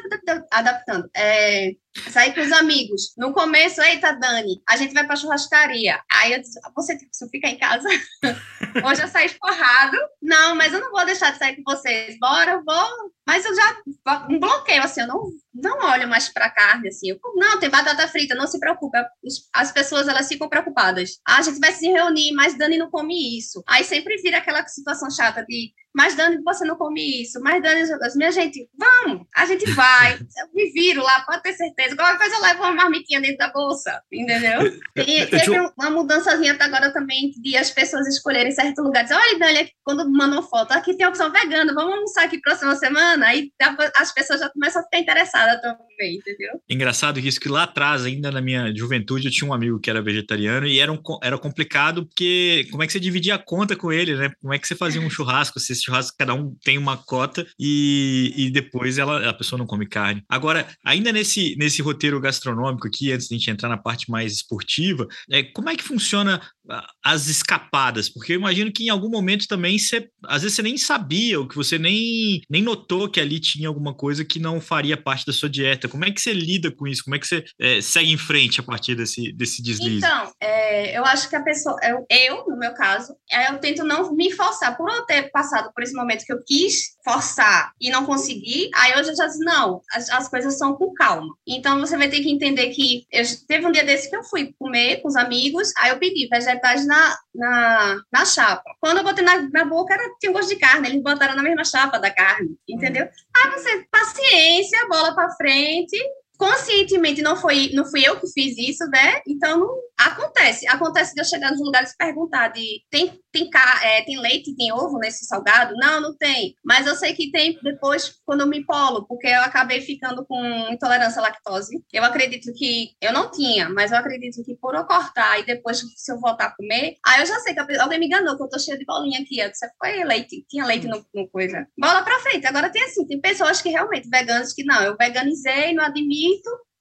adaptando. É, sair com os amigos. No começo, eita, Dani, a gente vai para churrascaria. Aí eu disse, você, você fica em casa? Hoje eu saí forrado. Não, mas eu não vou deixar de sair com vocês. Bora, eu vou mas eu já um bloqueio, assim, eu não, não olho mais para carne, assim. Eu, não, tem batata frita, não se preocupe. As pessoas, elas ficam preocupadas. Ah, a gente vai se reunir, mas Dani não come isso. Aí sempre vira aquela situação chata de mas Dani, você não come isso, mas Dani, minha gente, vamos, a gente vai, eu me viro lá, pode ter certeza, qualquer coisa eu levo uma marmitinha dentro da bolsa, entendeu? E teve uma mudançazinha até agora também de as pessoas escolherem certo lugar, dizer, olha Dani, quando mandam foto, aqui tem a opção vegana, vamos almoçar aqui próxima semana, aí as pessoas já começam a ficar interessadas também, entendeu? Engraçado isso, que lá atrás, ainda na minha juventude, eu tinha um amigo que era vegetariano e era, um, era complicado porque como é que você dividia a conta com ele, né? Como é que você fazia um churrasco, se churrasco, cada um tem uma cota e, e depois ela, a pessoa não come carne. Agora, ainda nesse, nesse roteiro gastronômico aqui, antes de a gente entrar na parte mais esportiva, é, como é que funciona as escapadas? Porque eu imagino que em algum momento também você, às vezes você nem sabia, ou que você nem, nem notou que ali tinha alguma coisa que não faria parte da sua dieta. Como é que você lida com isso? Como é que você é, segue em frente a partir desse, desse deslize? Então, é, eu acho que a pessoa, eu, eu, no meu caso, é, eu tento não me forçar. Por eu ter passado por esse momento que eu quis forçar e não consegui, aí hoje eu já disse, não, as, as coisas são com calma. Então você vai ter que entender que eu, teve um dia desse que eu fui comer com os amigos, aí eu pedi vegetais na, na, na chapa. Quando eu botei na, na boca, era, tinha um gosto de carne, eles botaram na mesma chapa da carne, entendeu? Hum. Aí você, paciência, bola para frente, conscientemente não foi não fui eu que fiz isso, né? Então acontece. Acontece de eu chegar nos lugares e perguntar de tem tem, é, tem leite, tem ovo nesse salgado? Não, não tem. Mas eu sei que tem depois quando eu me polo, porque eu acabei ficando com intolerância à lactose. Eu acredito que eu não tinha, mas eu acredito que por eu cortar e depois se eu voltar a comer, aí eu já sei que alguém me enganou, que eu tô cheia de bolinha aqui. Eu disse, foi leite, tinha leite no, no coisa. Bola pra frente. Agora tem assim, tem pessoas que realmente, veganos, que não, eu veganizei, não admito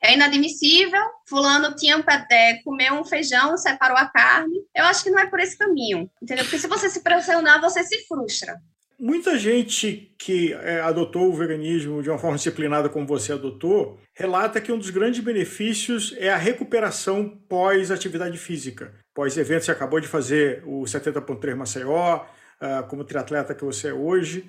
é inadmissível, fulano tinha é, comer um feijão, separou a carne. Eu acho que não é por esse caminho, entendeu? Porque se você se pressionar, você se frustra. Muita gente que é, adotou o veganismo de uma forma disciplinada como você adotou, relata que um dos grandes benefícios é a recuperação pós-atividade física. Pós-evento, você acabou de fazer o 70.3 Maceió, uh, como triatleta que você é hoje.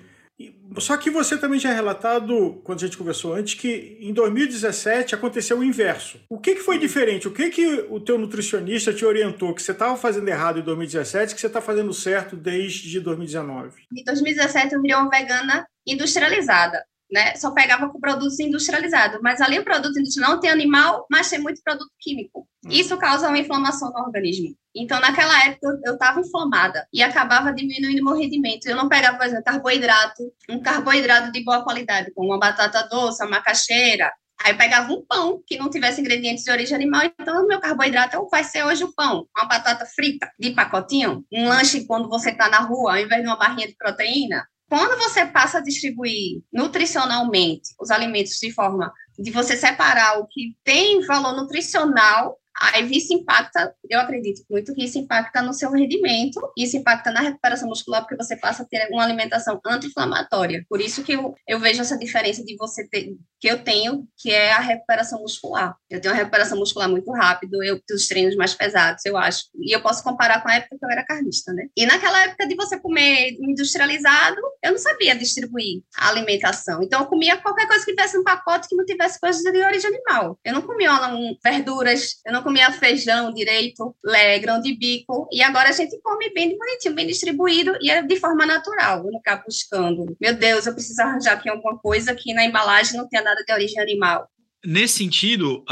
Só que você também já relatado, quando a gente conversou antes, que em 2017 aconteceu o inverso. O que, que foi diferente? O que, que o teu nutricionista te orientou que você estava fazendo errado em 2017 que você está fazendo certo desde 2019? Em 2017 eu virei uma vegana industrializada né? Só pegava com produtos industrializados. Mas ali o produto industrial não tem animal, mas tem muito produto químico. Hum. Isso causa uma inflamação no organismo. Então, naquela época, eu estava inflamada e acabava diminuindo meu rendimento. Eu não pegava, por exemplo, carboidrato, um carboidrato de boa qualidade, como uma batata doce, uma macaxeira. Aí eu pegava um pão que não tivesse ingredientes de origem animal, então o meu carboidrato vai ser hoje o pão, uma batata frita de pacotinho, um lanche quando você está na rua, ao invés de uma barrinha de proteína, quando você passa a distribuir nutricionalmente os alimentos de forma de você separar o que tem valor nutricional Aí isso impacta, eu acredito muito que isso impacta no seu rendimento, isso impacta na recuperação muscular, porque você passa a ter uma alimentação anti-inflamatória. Por isso que eu, eu vejo essa diferença de você ter, que eu tenho, que é a recuperação muscular. Eu tenho uma recuperação muscular muito rápido, eu tenho os treinos mais pesados, eu acho. E eu posso comparar com a época que eu era carnista, né? E naquela época de você comer industrializado, eu não sabia distribuir a alimentação. Então eu comia qualquer coisa que tivesse um pacote que não tivesse coisas de origem animal. Eu não comia um, verduras, eu não comia feijão direito, lé, grão de bico, e agora a gente come bem bonitinho, bem distribuído e é de forma natural, não ficar buscando. Meu Deus, eu preciso arranjar aqui alguma coisa que na embalagem não tenha nada de origem animal. Nesse sentido,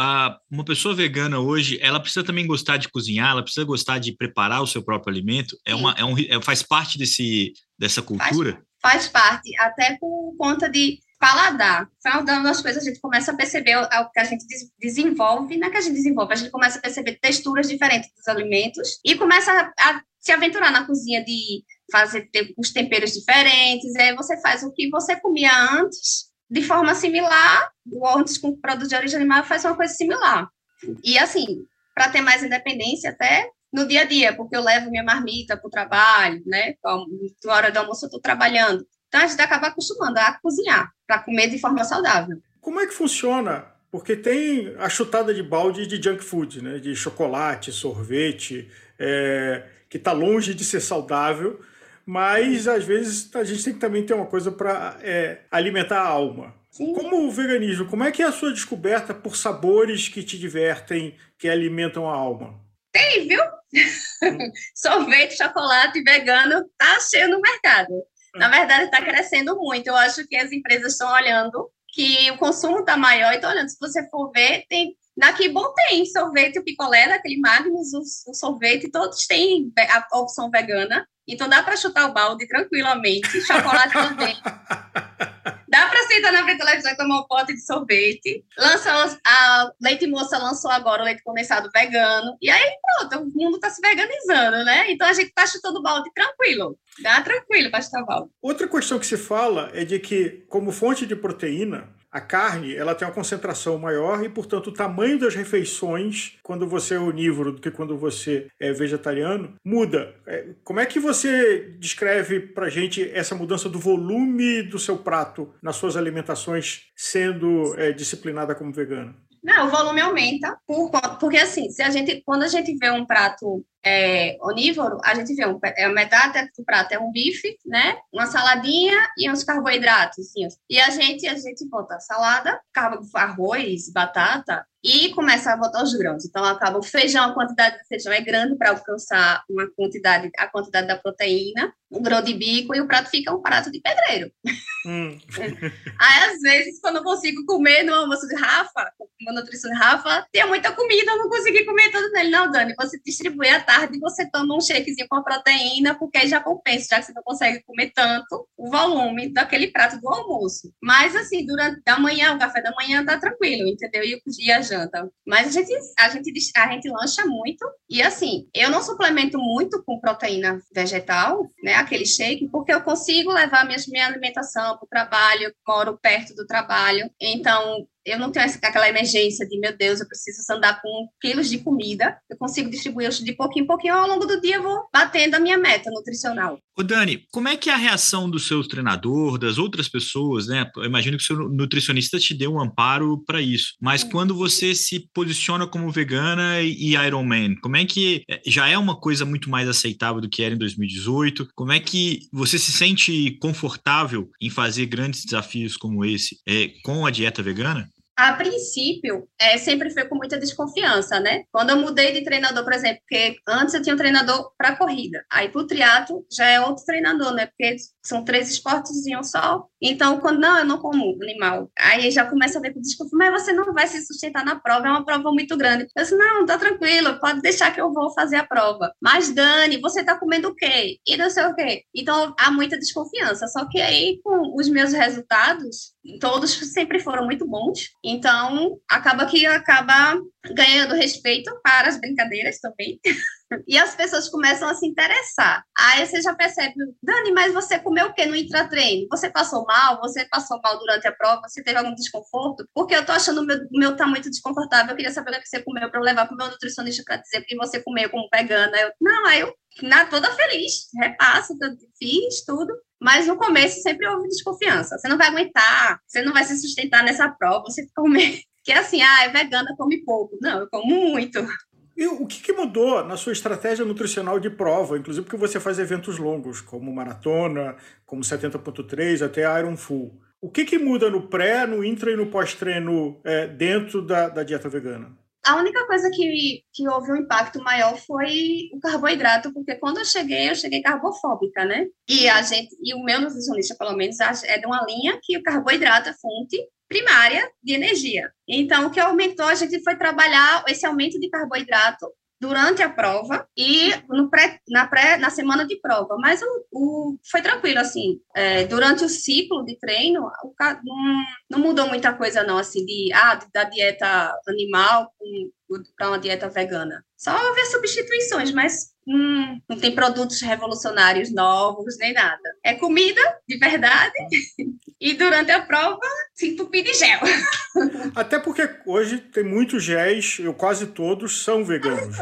uma pessoa vegana hoje, ela precisa também gostar de cozinhar, ela precisa gostar de preparar o seu próprio alimento. É uma, é um, é, faz parte desse, dessa cultura? Faz, faz parte, até por conta de paladar. Foi uma das coisas a gente começa a perceber o que a gente desenvolve, não é que a gente desenvolve, a gente começa a perceber texturas diferentes dos alimentos e começa a, a se aventurar na cozinha de fazer os temperos diferentes, aí você faz o que você comia antes de forma similar, o antes com produto de origem animal faz uma coisa similar. E assim, para ter mais independência até no dia a dia, porque eu levo minha marmita para o trabalho, né? Na hora do almoço eu estou trabalhando. Então a gente acaba acostumando a cozinhar para comer de forma saudável. Como é que funciona? Porque tem a chutada de balde de junk food, né? de chocolate, sorvete, é, que está longe de ser saudável, mas às vezes a gente tem que também ter uma coisa para é, alimentar a alma. Sim. Como o veganismo, como é que é a sua descoberta por sabores que te divertem, que alimentam a alma? Tem, viu? Sorvete, chocolate vegano tá cheio no mercado na verdade, está crescendo muito. Eu acho que as empresas estão olhando que o consumo está maior e estão olhando. Se você for ver, tem. Daqui bom tem sorvete, o picolé, daquele Magnus, o, o sorvete, todos têm a opção vegana. Então dá para chutar o balde tranquilamente. Chocolate também. Sentar na frente da televisão e tomar um pote de sorvete. Lança a Leite Moça lançou agora o leite condensado vegano. E aí, pronto, o mundo está se veganizando, né? Então a gente está chutando balde tranquilo. Dá tranquilo balde. Outra questão que se fala é de que, como fonte de proteína, a carne ela tem uma concentração maior e, portanto, o tamanho das refeições, quando você é onívoro do que quando você é vegetariano, muda. É, como é que você descreve para gente essa mudança do volume do seu prato nas suas alimentações, sendo é, disciplinada como vegana? Não, o volume aumenta, por, porque assim, se a gente, quando a gente vê um prato é, onívoro, a gente vê um, é, metade do prato é um bife, né? Uma saladinha e uns carboidratos, assim. E a gente, a gente bota salada, arroz, batata e começa a botar os grãos. Então acaba o feijão, a quantidade de feijão é grande para alcançar uma quantidade, a quantidade da proteína, um grão de bico e o prato fica um prato de pedreiro. Hum. Aí às vezes quando eu consigo comer no almoço de Rafa, uma nutrição de Rafa, tem muita comida, eu não consegui comer tudo nele. Não, Dani, você distribui a tarde você toma um shakezinho com a proteína, porque já compensa, já que você não consegue comer tanto o volume daquele prato do almoço. Mas, assim, durante a manhã, o café da manhã tá tranquilo, entendeu? E, e a janta. Mas a gente, a, gente, a gente lancha muito. E, assim, eu não suplemento muito com proteína vegetal, né? Aquele shake, porque eu consigo levar minha, minha alimentação para o trabalho, moro perto do trabalho. Então, eu não tenho aquela emergência de, meu Deus, eu preciso andar com quilos de comida, eu consigo distribuir de pouquinho em pouquinho, ao longo do dia eu vou batendo a minha meta nutricional. Ô Dani, como é que é a reação do seu treinador, das outras pessoas, né? Eu imagino que o seu nutricionista te deu um amparo para isso, mas quando você se posiciona como vegana e Ironman, como é que é, já é uma coisa muito mais aceitável do que era em 2018? Como é que você se sente confortável em fazer grandes desafios como esse é, com a dieta vegana? A princípio, é, sempre foi com muita desconfiança, né? Quando eu mudei de treinador, por exemplo, porque antes eu tinha um treinador para corrida, aí para o triatlo já é outro treinador, né? Porque são três esportes em um só. Então, quando não, eu não como animal. Aí já começa a ver com desconfiança, mas você não vai se sustentar na prova, é uma prova muito grande. Eu disse, não, tá tranquilo, pode deixar que eu vou fazer a prova. Mas, Dani, você tá comendo o quê? E não sei o quê. Então, há muita desconfiança. Só que aí, com os meus resultados, todos sempre foram muito bons. Então, acaba que acaba ganhando respeito para as brincadeiras também. e as pessoas começam a se interessar. Aí você já percebe, Dani, mas você comeu o que no intratreino? Você passou mal? Você passou mal durante a prova? Você teve algum desconforto? Porque eu tô achando o meu, meu tá muito desconfortável. Eu queria saber o que você comeu para levar para o meu nutricionista para dizer que você comeu como vegana. Eu, não, aí eu na, toda feliz, repasso, fiz tudo. Mas no começo sempre houve desconfiança. Você não vai aguentar, você não vai se sustentar nessa prova, você come. Que é assim, ah, é vegana, come pouco. Não, eu como muito. E o que, que, mudou na sua estratégia nutricional de prova, inclusive porque você faz eventos longos, como maratona, como 70.3, até Iron Full. O que, que muda no pré, no intra e no pós-treino é, dentro da, da dieta vegana? A única coisa que, que houve um impacto maior foi o carboidrato, porque quando eu cheguei, eu cheguei carbofóbica, né? E a gente, e o meu nutricionista, pelo menos, é de uma linha que o carboidrato é fonte primária de energia. Então, o que aumentou, a gente foi trabalhar esse aumento de carboidrato durante a prova e no pré, na, pré, na semana de prova. Mas o, o foi tranquilo, assim. É, durante o ciclo de treino, o, não, não mudou muita coisa, não, assim, de, ah, da dieta animal para uma dieta vegana. Só houve substituições, mas hum, não tem produtos revolucionários novos, nem nada. É comida, de verdade, e durante a prova, se entupir de gel. Até porque hoje tem muitos géis, eu quase todos são veganos.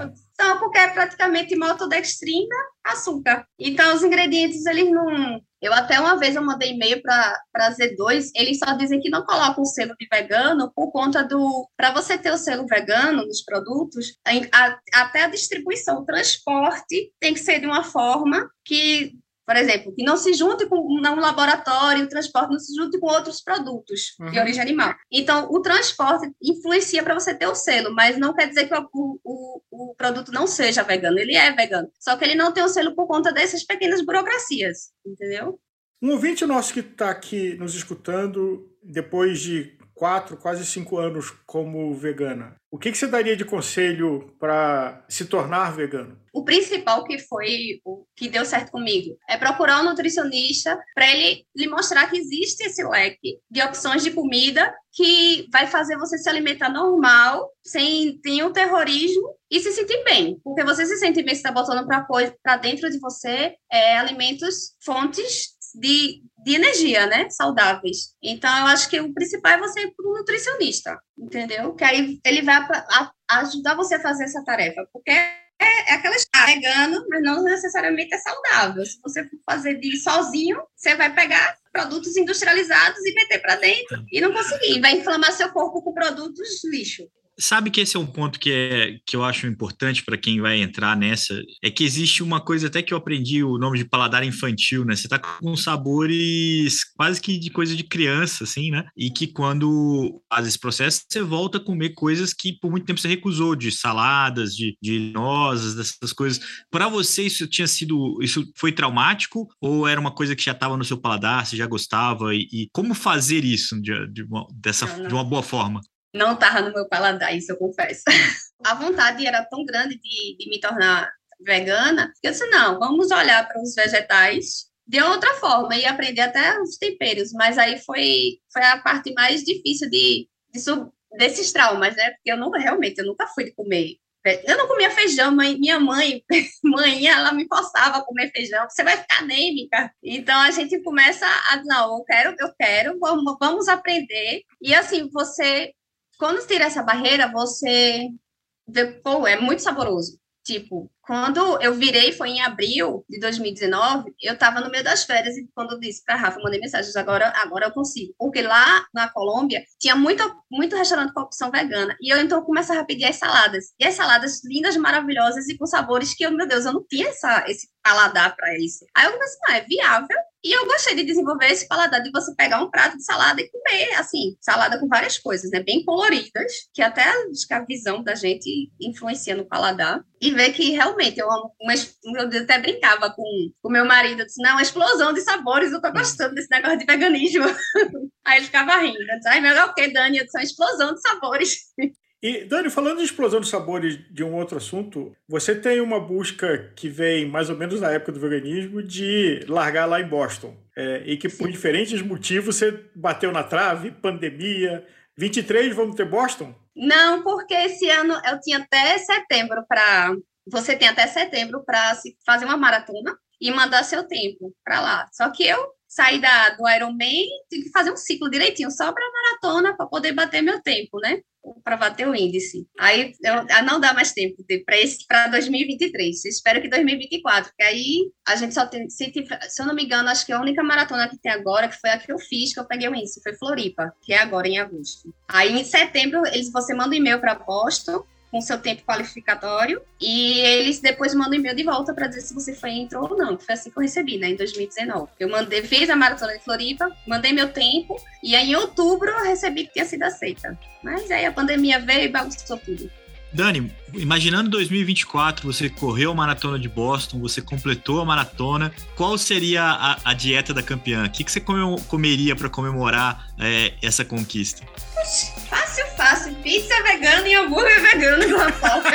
Porque é praticamente maltodextrina, açúcar. Então, os ingredientes, eles não... Eu até uma vez eu mandei e-mail para Z2, eles só dizem que não colocam o selo de vegano por conta do... Para você ter o selo vegano nos produtos, a, a, até a distribuição, o transporte tem que ser de uma forma que por exemplo, que não se junte com um laboratório, o transporte não se junte com outros produtos uhum. de origem animal. Então, o transporte influencia para você ter o selo, mas não quer dizer que o, o, o, produto não seja vegano. Ele é vegano, só que ele não tem o selo por conta dessas pequenas burocracias, entendeu? Um ouvinte nosso que está aqui nos escutando, depois de quatro, quase cinco anos como vegana. O que, que você daria de conselho para se tornar vegano? O principal que foi o que deu certo comigo é procurar um nutricionista para ele lhe mostrar que existe esse leque de opções de comida que vai fazer você se alimentar normal, sem nenhum terrorismo e se sentir bem. Porque você se sente bem, se está botando para dentro de você é, alimentos, fontes de, de energia, né? Saudáveis. Então, eu acho que o principal é você ir para um nutricionista, entendeu? Que aí ele vai a, a ajudar você a fazer essa tarefa, porque é, é aquela ah, vegano, mas não necessariamente é saudável. Se você for fazer de sozinho, você vai pegar produtos industrializados e meter para dentro e não conseguir. Vai inflamar seu corpo com produtos lixo. Sabe que esse é um ponto que, é, que eu acho importante para quem vai entrar nessa, é que existe uma coisa até que eu aprendi o nome de paladar infantil, né? Você tá com sabores quase que de coisa de criança, assim, né? E que quando faz esse processo, você volta a comer coisas que por muito tempo você recusou, de saladas, de, de nozes, dessas coisas. Para você, isso tinha sido, isso foi traumático ou era uma coisa que já estava no seu paladar, você já gostava? E, e como fazer isso de, de, uma, dessa, de uma boa forma? Não estava no meu paladar, isso eu confesso. a vontade era tão grande de, de me tornar vegana que eu disse: não, vamos olhar para os vegetais de outra forma e aprender até os temperos. Mas aí foi, foi a parte mais difícil de, de desses traumas, né? Porque eu nunca, realmente, eu nunca fui de comer Eu não comia feijão, mãe, minha mãe, mãe, ela me forçava a comer feijão, você vai ficar anêmica. Então a gente começa a, não, eu quero, eu quero, vamos, vamos aprender. E assim, você, quando tira essa barreira, você vê, pô, é muito saboroso. Tipo, quando eu virei, foi em abril de 2019, eu estava no meio das férias e quando eu disse para Rafa, mandei mensagens, agora, agora eu consigo. Porque lá na Colômbia tinha muito, muito restaurante com opção vegana. E eu então começava a pedir as saladas. E as saladas lindas, maravilhosas e com sabores que, eu, meu Deus, eu não tinha essa, esse paladar para isso. Aí eu comecei, ah, é viável. E eu gostei de desenvolver esse paladar de você pegar um prato de salada e comer, assim, salada com várias coisas, né? Bem coloridas, que até acho que a visão da gente influencia no paladar. E ver que realmente eu amo. Uma, eu até brincava com o meu marido, eu disse, não, uma explosão de sabores, eu tô gostando desse negócio de veganismo. Aí ele ficava rindo. Eu disse, ai, meu, é o que, Dani? Eu disse, uma explosão de sabores. E, Dani, falando de explosão de sabores de um outro assunto, você tem uma busca que vem mais ou menos na época do veganismo de largar lá em Boston. É, e que por Sim. diferentes motivos você bateu na trave, pandemia. 23, vamos ter Boston? Não, porque esse ano eu tinha até setembro para. Você tem até setembro para fazer uma maratona e mandar seu tempo para lá. Só que eu saí da, do Ironman, tive que fazer um ciclo direitinho, só para maratona, para poder bater meu tempo, né? Para bater o índice. Aí eu, ah, não dá mais tempo para esse para 2023. Espero que 2024, porque aí a gente só tem. Se, se, eu não me engano, acho que a única maratona que tem agora, que foi a que eu fiz, que eu peguei o índice, foi Floripa, que é agora em agosto. Aí em setembro, eles, você manda um e-mail para Boston com seu tempo qualificatório e eles depois mandam e-mail de volta para dizer se você foi entrou ou não, foi assim que eu recebi, né, em 2019. Eu mandei, fiz a maratona de Floripa, mandei meu tempo e aí em outubro eu recebi que tinha sido aceita. Mas aí a pandemia veio e bagunçou tudo. Dani, imaginando 2024, você correu a maratona de Boston, você completou a maratona, qual seria a, a dieta da campeã? O que, que você comeria para comemorar é, essa conquista? Fácil. Pizza vegana e hambúrguer vegano com a foca.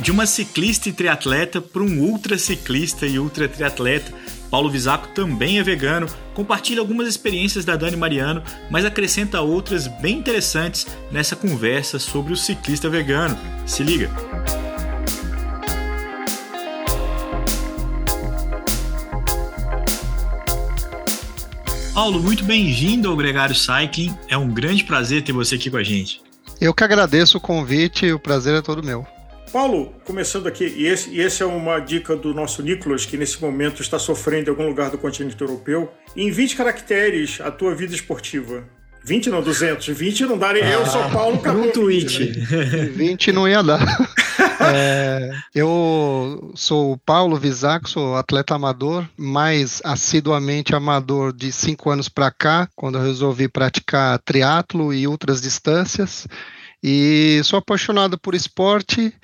de uma ciclista e triatleta para um ultra ciclista e ultra triatleta. Paulo Visaco também é vegano, compartilha algumas experiências da Dani Mariano, mas acrescenta outras bem interessantes nessa conversa sobre o ciclista vegano. Se liga! Paulo, muito bem-vindo ao Gregário Cycling. É um grande prazer ter você aqui com a gente. Eu que agradeço o convite, o prazer é todo meu. Paulo, começando aqui, e esse, e esse é uma dica do nosso Nicolas, que nesse momento está sofrendo em algum lugar do continente europeu. Em 20 caracteres, a tua vida esportiva. 20 não, 200. 20 não dá. Ah, eu sou Paulo Acabou. Um tweet. 20, né? 20 não ia dar. é, eu sou o Paulo Visac, sou atleta amador, mais assiduamente amador de 5 anos para cá, quando eu resolvi praticar triatlo e outras distâncias. E sou apaixonado por esporte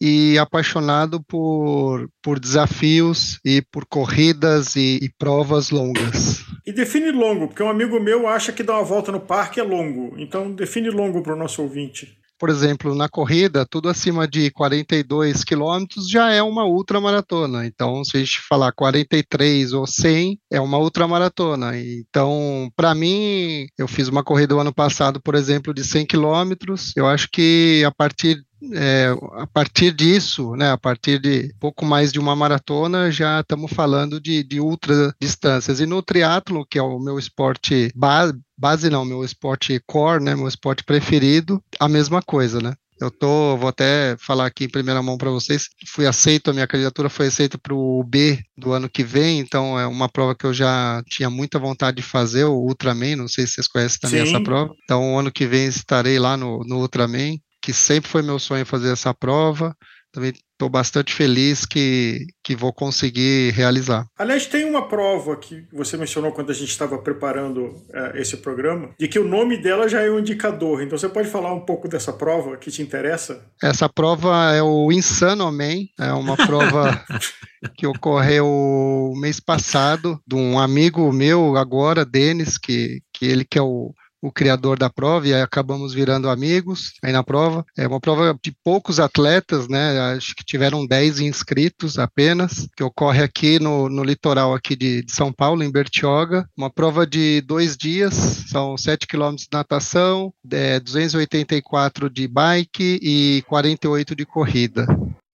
e apaixonado por, por desafios e por corridas e, e, provas longas. E define longo, porque um amigo meu acha que dar uma volta no parque é longo. Então define longo para o nosso ouvinte. Por exemplo, na corrida, tudo acima de 42 quilômetros já é uma ultramaratona. Então, se a gente falar 43 ou 100, é uma ultramaratona. Então, para mim, eu fiz uma corrida o ano passado, por exemplo, de 100 quilômetros. Eu acho que a partir é, a partir disso, né, a partir de pouco mais de uma maratona, já estamos falando de, de ultra distâncias. E no triatlo, que é o meu esporte base, base não, meu esporte core, né, meu esporte preferido, a mesma coisa, né? Eu tô, vou até falar aqui em primeira mão para vocês. Fui aceito, a minha candidatura foi aceita para o B do ano que vem, então é uma prova que eu já tinha muita vontade de fazer, o Ultraman. Não sei se vocês conhecem também Sim. essa prova. Então, o ano que vem estarei lá no, no Ultraman que sempre foi meu sonho fazer essa prova. Também estou bastante feliz que, que vou conseguir realizar. Aliás, tem uma prova que você mencionou quando a gente estava preparando é, esse programa, de que o nome dela já é um indicador. Então você pode falar um pouco dessa prova que te interessa? Essa prova é o Insano Man, é uma prova que ocorreu mês passado de um amigo meu agora, Denis, que, que ele que é o o criador da prova e aí acabamos virando amigos aí na prova. É uma prova de poucos atletas, né? Acho que tiveram 10 inscritos apenas, que ocorre aqui no, no litoral aqui de, de São Paulo, em Bertioga. Uma prova de dois dias, são 7 quilômetros de natação, é, 284 de bike e 48 de corrida.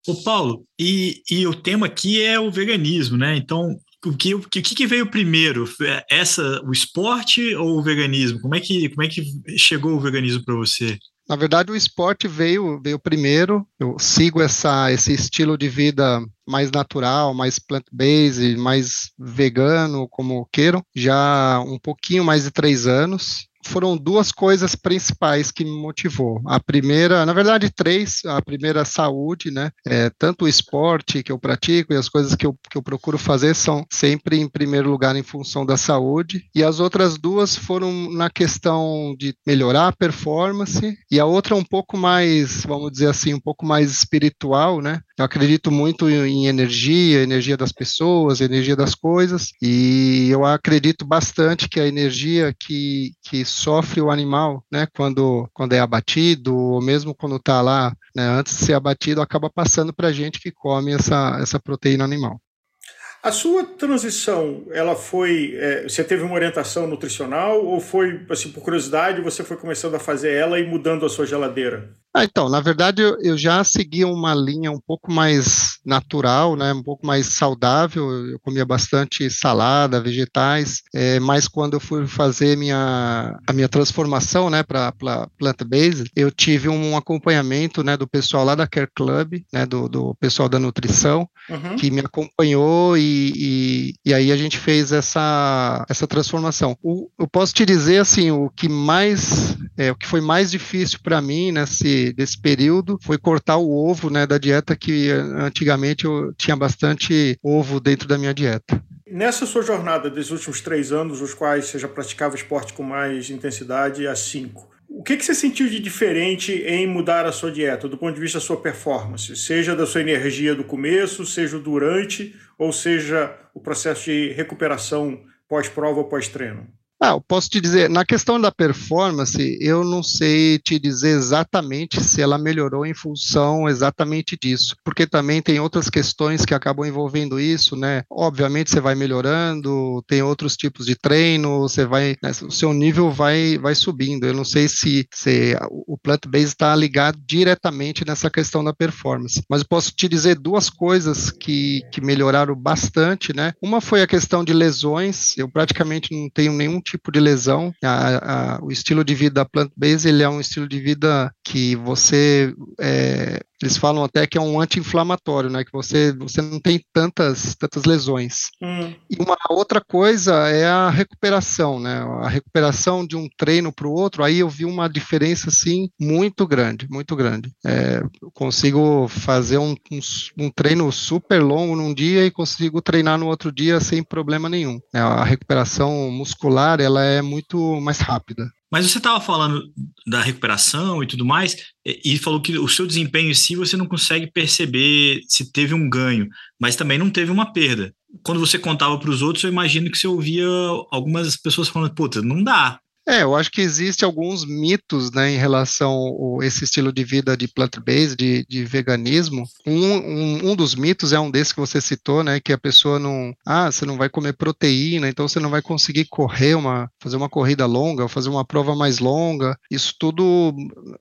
Ô Paulo, e, e o tema aqui é o veganismo, né? Então, o que, o que, veio primeiro? É essa, o esporte ou o veganismo? Como é que, como é que chegou o veganismo para você? Na verdade, o esporte veio, veio primeiro. Eu sigo essa, esse estilo de vida mais natural, mais plant-based, mais vegano, como queiram, já um pouquinho mais de três anos foram duas coisas principais que me motivou. A primeira, na verdade, três. A primeira, saúde, né? É, tanto o esporte que eu pratico e as coisas que eu, que eu procuro fazer são sempre em primeiro lugar em função da saúde. E as outras duas foram na questão de melhorar a performance. E a outra um pouco mais, vamos dizer assim, um pouco mais espiritual, né? Eu acredito muito em energia, energia das pessoas, energia das coisas. E eu acredito bastante que a energia que, que sofre o animal, né, quando, quando é abatido, ou mesmo quando está lá, né, antes de ser abatido, acaba passando para a gente que come essa, essa proteína animal. A sua transição, ela foi. É, você teve uma orientação nutricional ou foi, assim, por curiosidade, você foi começando a fazer ela e mudando a sua geladeira? Ah, então, na verdade, eu, eu, já seguia uma linha um pouco mais natural, né, um pouco mais saudável. Eu comia bastante salada, vegetais, é, mas quando eu fui fazer minha, a minha transformação, né, para plant-based, eu tive um acompanhamento, né, do pessoal lá da Care Club, né, do, do pessoal da nutrição, uhum. que me acompanhou e, e, e, aí a gente fez essa, essa transformação. O, eu posso te dizer, assim, o que mais, é, o que foi mais difícil para mim nesse desse, período foi cortar o ovo, né, da dieta que antigamente eu tinha bastante ovo dentro da minha dieta. Nessa sua jornada dos últimos três anos, os quais você já praticava esporte com mais intensidade, há cinco, o que, que você sentiu de diferente em mudar a sua dieta, do ponto de vista da sua performance? Seja da sua energia do começo, seja durante, ou seja o processo de recuperação pós-prova ou pós-treino? Ah, eu posso te dizer, na questão da performance, eu não sei te dizer exatamente se ela melhorou em função exatamente disso, porque também tem outras questões que acabam envolvendo isso, né? Obviamente você vai melhorando, tem outros tipos de treino, você vai, né, o seu nível vai, vai subindo. Eu não sei se, se o plant-based está ligado diretamente nessa questão da performance, mas eu posso te dizer duas coisas que, que melhoraram bastante, né? Uma foi a questão de lesões, eu praticamente não tenho nenhum tipo de lesão. A, a, o estilo de vida plant-based ele é um estilo de vida que você é, eles falam até que é um anti-inflamatório, né? Que você, você não tem tantas, tantas lesões. Hum. E uma outra coisa é a recuperação, né? A recuperação de um treino para o outro, aí eu vi uma diferença, assim, muito grande, muito grande. É, eu consigo fazer um, um, um, treino super longo num dia e consigo treinar no outro dia sem problema nenhum. É, a recuperação muscular, ela é muito mais rápida. Mas você estava falando da recuperação e tudo mais, e falou que o seu desempenho em si você não consegue perceber se teve um ganho, mas também não teve uma perda. Quando você contava para os outros, eu imagino que você ouvia algumas pessoas falando: puta, não dá, é, eu acho que existe alguns mitos, né, em relação a esse estilo de vida de plant-based, de, de, veganismo. Um, um, um, dos mitos é um desses que você citou, né, que a pessoa não, ah, você não vai comer proteína, então você não vai conseguir correr uma, fazer uma corrida longa, fazer uma prova mais longa. Isso tudo,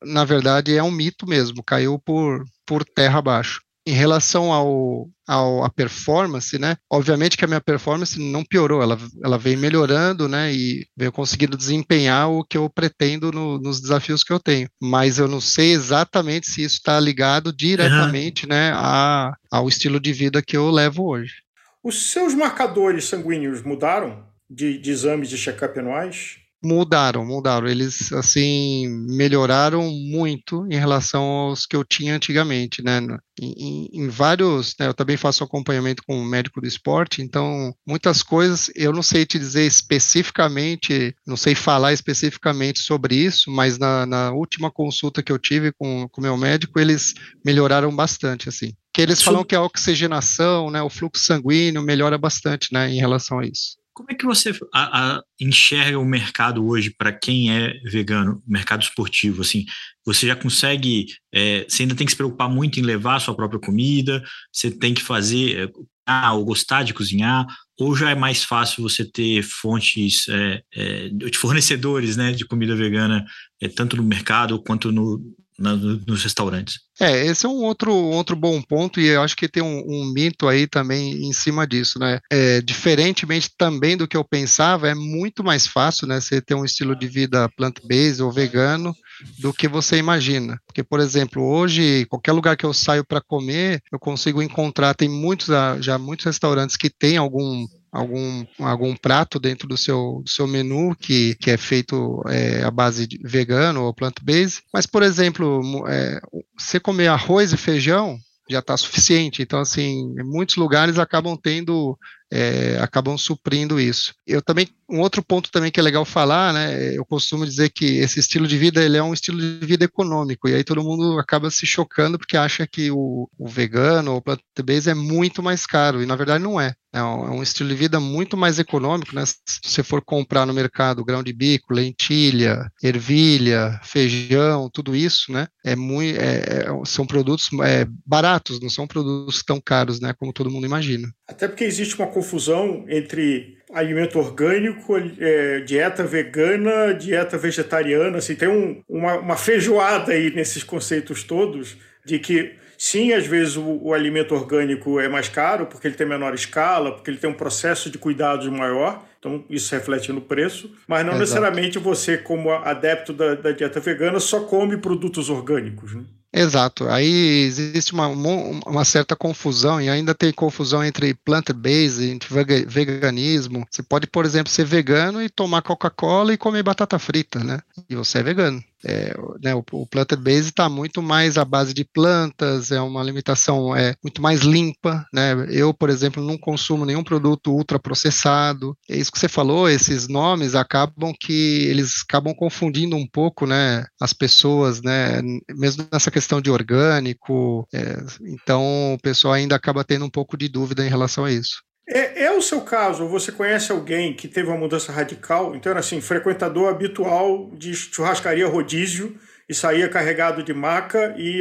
na verdade, é um mito mesmo, caiu por, por terra abaixo em relação ao, ao a performance, né? Obviamente que a minha performance não piorou, ela, ela veio melhorando, né? E veio conseguindo desempenhar o que eu pretendo no, nos desafios que eu tenho. Mas eu não sei exatamente se isso está ligado diretamente, uhum. né, a, ao estilo de vida que eu levo hoje. Os seus marcadores sanguíneos mudaram de, de exames de check-up anuais? Mudaram, mudaram. Eles, assim, melhoraram muito em relação aos que eu tinha antigamente, né? Em, em, vários, né, eu também faço acompanhamento com o médico do esporte, então muitas coisas eu não sei te dizer especificamente, não sei falar especificamente sobre isso, mas na, na última consulta que eu tive com o meu médico, eles melhoraram bastante, assim. Que eles falam que a oxigenação, né, o fluxo sanguíneo melhora bastante, né, em relação a isso. Como é que você a, a, enxerga o mercado hoje para quem é vegano, mercado esportivo? Assim, você já consegue, é, você ainda tem que se preocupar muito em levar a sua própria comida, você tem que fazer é, ou gostar de cozinhar, ou já é mais fácil você ter fontes é, é, de fornecedores né, de comida vegana, é, tanto no mercado quanto no, na, nos restaurantes. É, esse é um outro, outro bom ponto, e eu acho que tem um, um mito aí também em cima disso, né? É, diferentemente também do que eu pensava, é muito mais fácil, né? Você ter um estilo de vida plant-based ou vegano do que você imagina. Porque, por exemplo, hoje, qualquer lugar que eu saio para comer, eu consigo encontrar, tem muitos, ah, já muitos restaurantes que têm algum algum, algum prato dentro do seu, do seu menu que, que é feito é, à base de vegano ou plant-based. Mas, por exemplo, é, você comer arroz e feijão já está suficiente. Então, assim, muitos lugares acabam tendo é, acabam suprindo isso. Eu também, um outro ponto também que é legal falar, né, eu costumo dizer que esse estilo de vida, ele é um estilo de vida econômico, e aí todo mundo acaba se chocando porque acha que o, o vegano ou plant-based é muito mais caro, e na verdade não é. É um, é um, estilo de vida muito mais econômico, né? Se você for comprar no mercado grão de bico, lentilha, ervilha, feijão, tudo isso, né? É muito, é, é são produtos é, baratos, não são produtos tão caros, né? Como todo mundo imagina. Até porque existe uma confusão entre alimento orgânico, é, dieta vegana, dieta vegetariana, assim, tem um, uma, uma feijoada aí nesses conceitos todos de que sim, às vezes o, o, alimento orgânico é mais caro porque ele tem menor escala, porque ele tem um processo de cuidados maior, então isso reflete no preço, mas não Exato. necessariamente você, como adepto da, da dieta vegana, só come produtos orgânicos. Né? Exato. Aí existe uma, uma certa confusão, e ainda tem confusão entre plant-based, entre veganismo. Você pode, por exemplo, ser vegano e tomar Coca-Cola e comer batata frita, né? E você é vegano. É, né, o, o plant-based está muito mais à base de plantas, é uma alimentação é, muito mais limpa. Né? Eu, por exemplo, não consumo nenhum produto ultraprocessado. É isso que você falou, esses nomes acabam que eles acabam confundindo um pouco né, as pessoas, né, mesmo nessa questão de orgânico. É, então, o pessoal ainda acaba tendo um pouco de dúvida em relação a isso. É, é, o seu caso? Você conhece alguém que teve uma mudança radical? Então, era assim, frequentador habitual de churrascaria rodízio e saía carregado de maca e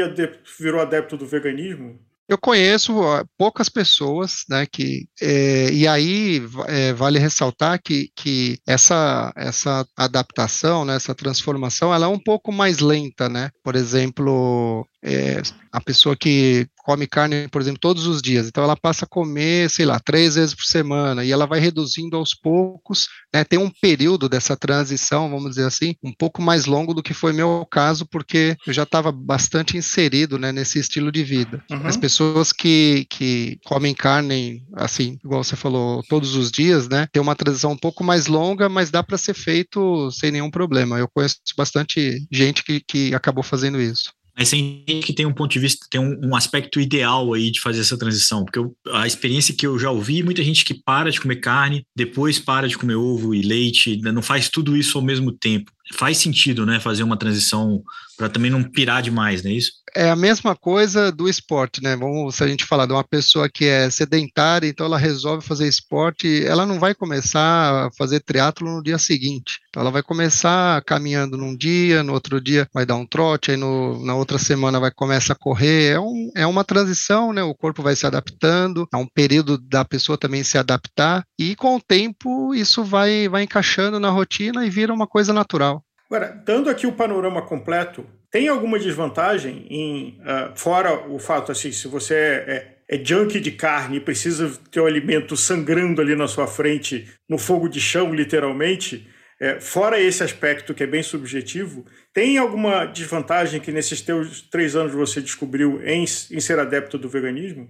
virou adepto do veganismo? Eu conheço poucas pessoas, né, que, é, e aí é, vale ressaltar que, que essa, essa adaptação, né, essa transformação, ela é um pouco mais lenta, né, por exemplo, é, a pessoa que come carne, por exemplo, todos os dias, então ela passa a comer, sei lá, três vezes por semana, e ela vai reduzindo aos poucos, né, tem um período dessa transição, vamos dizer assim, um pouco mais longo do que foi meu caso, porque eu já estava bastante inserido, né, nesse estilo de vida. Uhum. As pessoas que, que comem carne, assim, igual você falou, todos os dias, né, tem uma transição um pouco mais longa, mas dá para ser feito sem nenhum problema. Eu conheço bastante gente que, que acabou fazendo isso. Mas gente que tem um ponto de vista, tem um, um aspecto ideal aí de fazer essa transição, porque eu, a experiência que eu já ouvi, muita gente que para de comer carne, depois para de comer ovo e leite, não faz tudo isso ao mesmo tempo. Faz sentido, né, fazer uma transição para também não pirar demais, não é isso? É a mesma coisa do esporte, né? Vamos, se a gente falar de uma pessoa que é sedentária, então ela resolve fazer esporte, ela não vai começar a fazer triatlo no dia seguinte. Então ela vai começar caminhando num dia, no outro dia vai dar um trote, aí no, na outra semana vai começar a correr. É, um, é uma transição, né? O corpo vai se adaptando, é um período da pessoa também se adaptar, e com o tempo isso vai, vai encaixando na rotina e vira uma coisa natural. Agora, dando aqui o panorama completo, tem alguma desvantagem em, uh, fora o fato assim, se você é, é, é junkie de carne e precisa ter o alimento sangrando ali na sua frente, no fogo de chão, literalmente, é, fora esse aspecto que é bem subjetivo, tem alguma desvantagem que nesses teus três anos você descobriu em, em ser adepto do veganismo?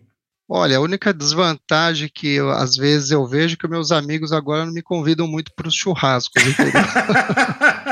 Olha, a única desvantagem que eu, às vezes eu vejo é que meus amigos agora não me convidam muito para os churrascos,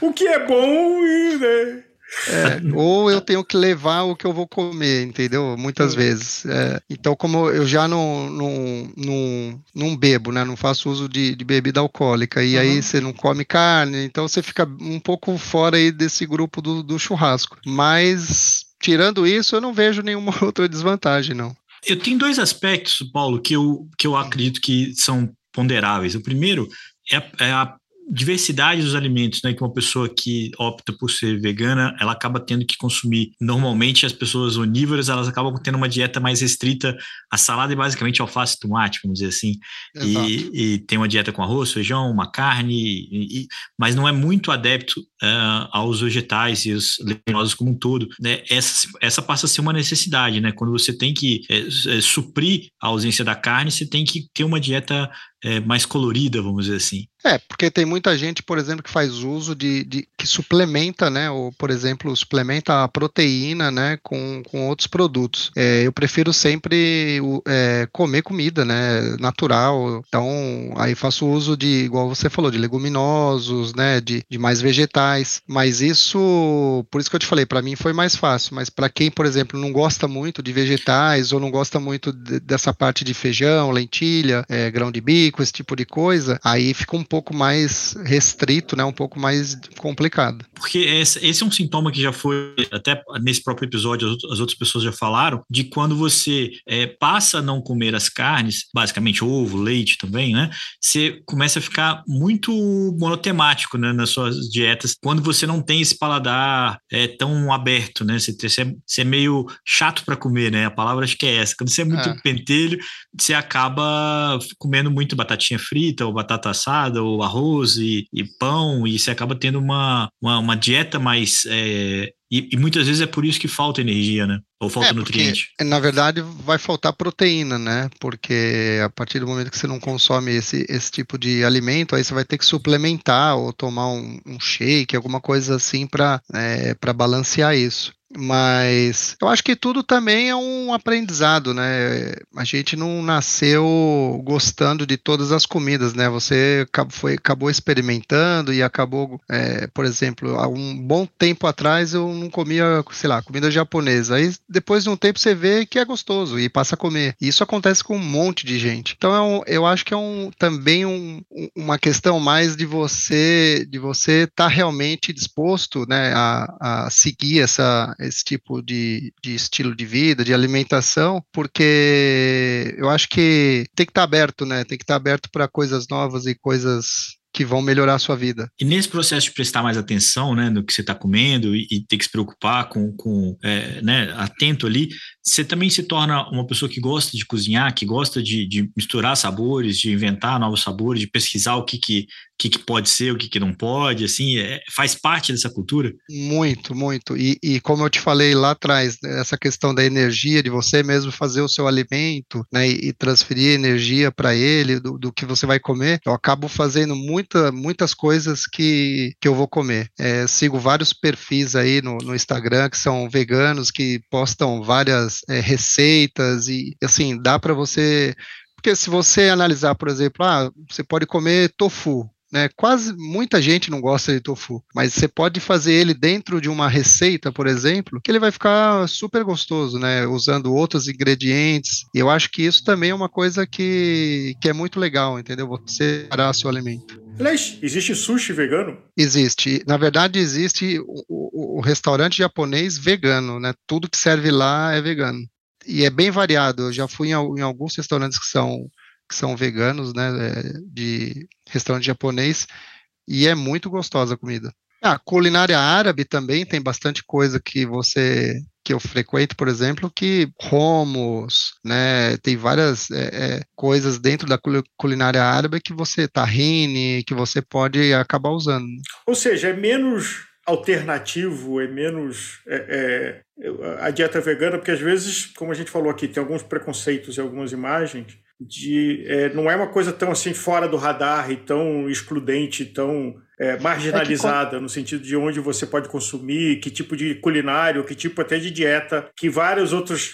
o que é bom e, né? É, ou eu tenho que levar o que eu vou comer, entendeu? Muitas vezes. É, então, como eu já não, não, não, não bebo, né? Não faço uso de, de bebida alcoólica, e uhum. aí você não come carne, então você fica um pouco fora aí desse grupo do, do churrasco. Mas, tirando isso, eu não vejo nenhuma outra desvantagem, não. Eu tenho dois aspectos, Paulo, que eu, que eu acredito que são ponderáveis. O primeiro é a, é a diversidade dos alimentos, né, que uma pessoa que opta por ser vegana, ela acaba tendo que consumir. Normalmente as pessoas onívoras, elas acabam tendo uma dieta mais restrita a salada e basicamente alface e tomate, vamos dizer assim. E, e, tem uma dieta com arroz, feijão, uma carne, e, mas não é muito adepto uh, aos vegetais e os leguminosos como um todo. Né? Essa, essa passa a ser uma necessidade, né? Quando você tem que é, é, suprir a ausência da carne, você tem que ter uma dieta é, mais colorida, vamos dizer assim. É, porque tem muita gente, por exemplo, que faz uso de, de que suplementa, né? Ou, por exemplo, suplementa a proteína, né? Com, com outros produtos. É, eu prefiro sempre é, comer comida, né? Natural. Então, aí faço uso de, igual você falou, de leguminosos, né? De, de mais vegetais. Mas isso, por isso que eu te falei, para mim foi mais fácil. Mas para quem, por exemplo, não gosta muito de vegetais ou não gosta muito de, dessa parte de feijão, lentilha, é, grão de bico, esse tipo de coisa, aí fica um pouco mais restrito, né? Um pouco mais complicado. Porque esse, esse é um sintoma que já foi, até nesse próprio episódio, as, outras pessoas já falaram, de quando você é, passa a não comer as carnes, basicamente ovo, leite também, né? Você começa a ficar muito monotemático né, nas suas dietas, quando você não tem esse paladar é, tão aberto, né? Você, você, é, você é meio chato para comer, né? A palavra acho que é essa. Quando você é muito é. pentelho, você acaba comendo muito batatinha frita ou batata assada o arroz e, e pão, e você acaba tendo uma, uma, uma dieta mais. É, e, e, muitas vezes é por isso que falta energia, né? Ou falta é, nutriente. na verdade, vai faltar proteína, né? Porque a partir do momento que você não consome esse, esse tipo de alimento, aí você vai ter que suplementar ou tomar um, um shake, alguma coisa assim para é, balancear isso. Mas eu acho que tudo também é um aprendizado, né? A gente não nasceu gostando de todas as comidas, né? Você foi, acabou experimentando e acabou, é, por exemplo, há um bom tempo atrás eu não comia, sei lá, comida japonesa. Aí depois de um tempo você vê que é gostoso e passa a comer. E isso acontece com um monte de gente. Então é um, eu acho que é um, também um, uma questão mais de você de você estar tá realmente disposto, né, a, a seguir essa esse tipo de, de estilo de vida, de alimentação, porque eu acho que tem que estar tá aberto, né? Tem que estar tá aberto para coisas novas e coisas que vão melhorar a sua vida. E nesse processo de prestar mais atenção, né, no que você está comendo e, e, ter que se preocupar com, com é, né, atento ali, você também se torna uma pessoa que gosta de cozinhar, que gosta de, de misturar sabores, de inventar novos sabores, de pesquisar o que, que que, que pode ser, o que, que não pode, assim, é, faz parte dessa cultura? Muito, muito. E, e, como eu te falei lá atrás, né, essa questão da energia, de você mesmo fazer o seu alimento, né, e, transferir energia para ele, do, do, que você vai comer, eu acabo fazendo muita, muitas coisas que, que eu vou comer. É, sigo vários perfis aí no, no Instagram que são veganos, que postam várias é, receitas e, assim, dá para você porque se você analisar, por exemplo, ah, você pode comer tofu, né? Quase muita gente não gosta de tofu, mas você pode fazer ele dentro de uma receita, por exemplo, que ele vai ficar super gostoso, né? Usando outros ingredientes. E eu acho que isso também é uma coisa que, que é muito legal, entendeu? Você parar seu alimento. Aliás, existe sushi vegano? Existe. Na verdade, existe o, o, o, restaurante japonês vegano, né? Tudo que serve lá é vegano. E é bem variado. Eu já fui em, em alguns restaurantes que são que são veganos, né, é, de restaurante japonês, e é muito gostosa a comida. A culinária árabe também tem bastante coisa que você que eu frequento, por exemplo, que romos, né, tem várias é, é, coisas dentro da culinária árabe que você tahine, que você pode acabar usando. Ou seja, é menos alternativo, é menos é, é, a dieta vegana, porque às vezes, como a gente falou aqui, tem alguns preconceitos e algumas imagens de é, não é uma coisa tão assim fora do radar e tão excludente, tão é, marginalizada, é que... no sentido de onde você pode consumir, que tipo de culinário, que tipo até de dieta, que várias outras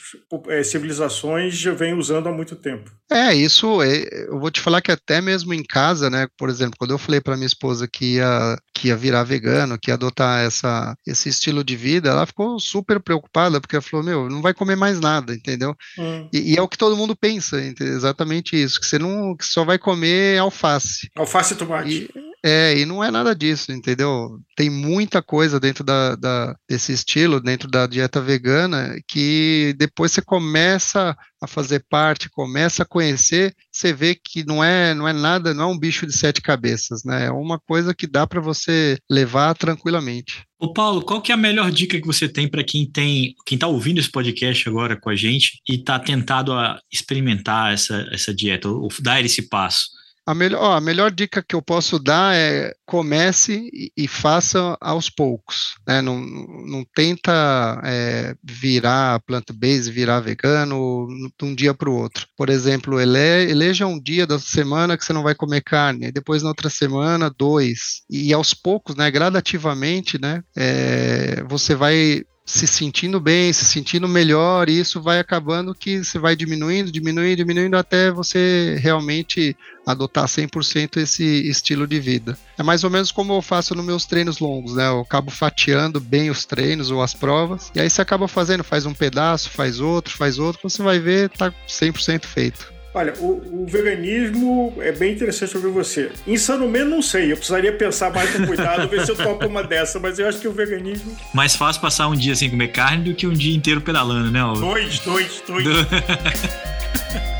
é, civilizações já vêm usando há muito tempo. É, isso, é, eu vou te falar que até mesmo em casa, né, por exemplo, quando eu falei para minha esposa que ia, que ia virar vegano, que ia adotar essa, esse estilo de vida, ela ficou super preocupada, porque ela falou, meu, não vai comer mais nada, entendeu? Hum. E, e, é o que todo mundo pensa, exatamente isso, que você não, que só vai comer alface. Alface e tomate. E, É, e não é nada disso, entendeu? Tem muita coisa dentro da, da, desse estilo, dentro da dieta vegana, que depois você começa a fazer parte, começa a conhecer, você vê que não é, não é nada, não é um bicho de sete cabeças, né? É uma coisa que dá para você levar tranquilamente. Ô Paulo, qual que é a melhor dica que você tem para quem tem, quem está ouvindo esse podcast agora com a gente e está tentado a experimentar essa, essa dieta, ou dar esse passo? A melhor, ó, a melhor dica que eu posso dar é comece e, e faça aos poucos. Né? Não, não tenta é, virar plant-based, virar vegano de um dia para o outro. Por exemplo, ele, eleja um dia da semana que você não vai comer carne, depois na outra semana, dois. E aos poucos, né, gradativamente, né, é, você vai se sentindo bem, se sentindo melhor, e isso vai acabando que você vai diminuindo, diminuindo, diminuindo até você realmente adotar 100% esse estilo de vida. É mais ou menos como eu faço nos meus treinos longos, né? Eu acabo fatiando bem os treinos ou as provas, e aí você acaba fazendo, faz um pedaço, faz outro, faz outro, você vai ver, tá 100% feito. Olha, o, o, veganismo é bem interessante ouvir você. Insano mesmo, não sei. Eu precisaria pensar mais com cuidado, ver se eu topo uma dessa, mas eu acho que o veganismo. Mais fácil passar um dia sem comer carne do que um dia inteiro pedalando, né? Dois, dois, dois.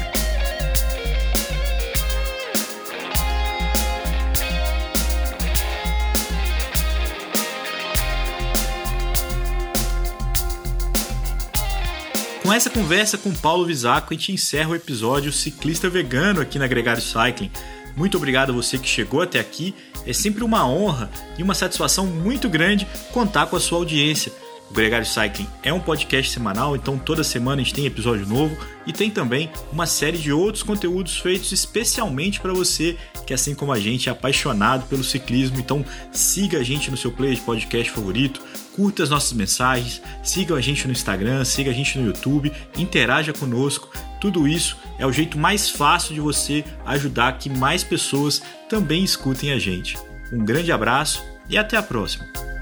Com essa conversa com Paulo Visaco, a gente encerra o episódio Ciclista Vegano aqui na Gregário Cycling. Muito obrigado a você que chegou até aqui. É sempre uma honra e uma satisfação muito grande contar com a sua audiência. O Gregário Cycling é um podcast semanal, então toda semana a gente tem episódio novo e tem também uma série de outros conteúdos feitos especialmente para você que, assim como a gente, é apaixonado pelo ciclismo. Então siga a gente no seu player de podcast favorito, curta as nossas mensagens, siga a gente no Instagram, siga a gente no YouTube, interaja conosco. Tudo isso é o jeito mais fácil de você ajudar que mais pessoas também escutem a gente. Um grande abraço e até a próxima!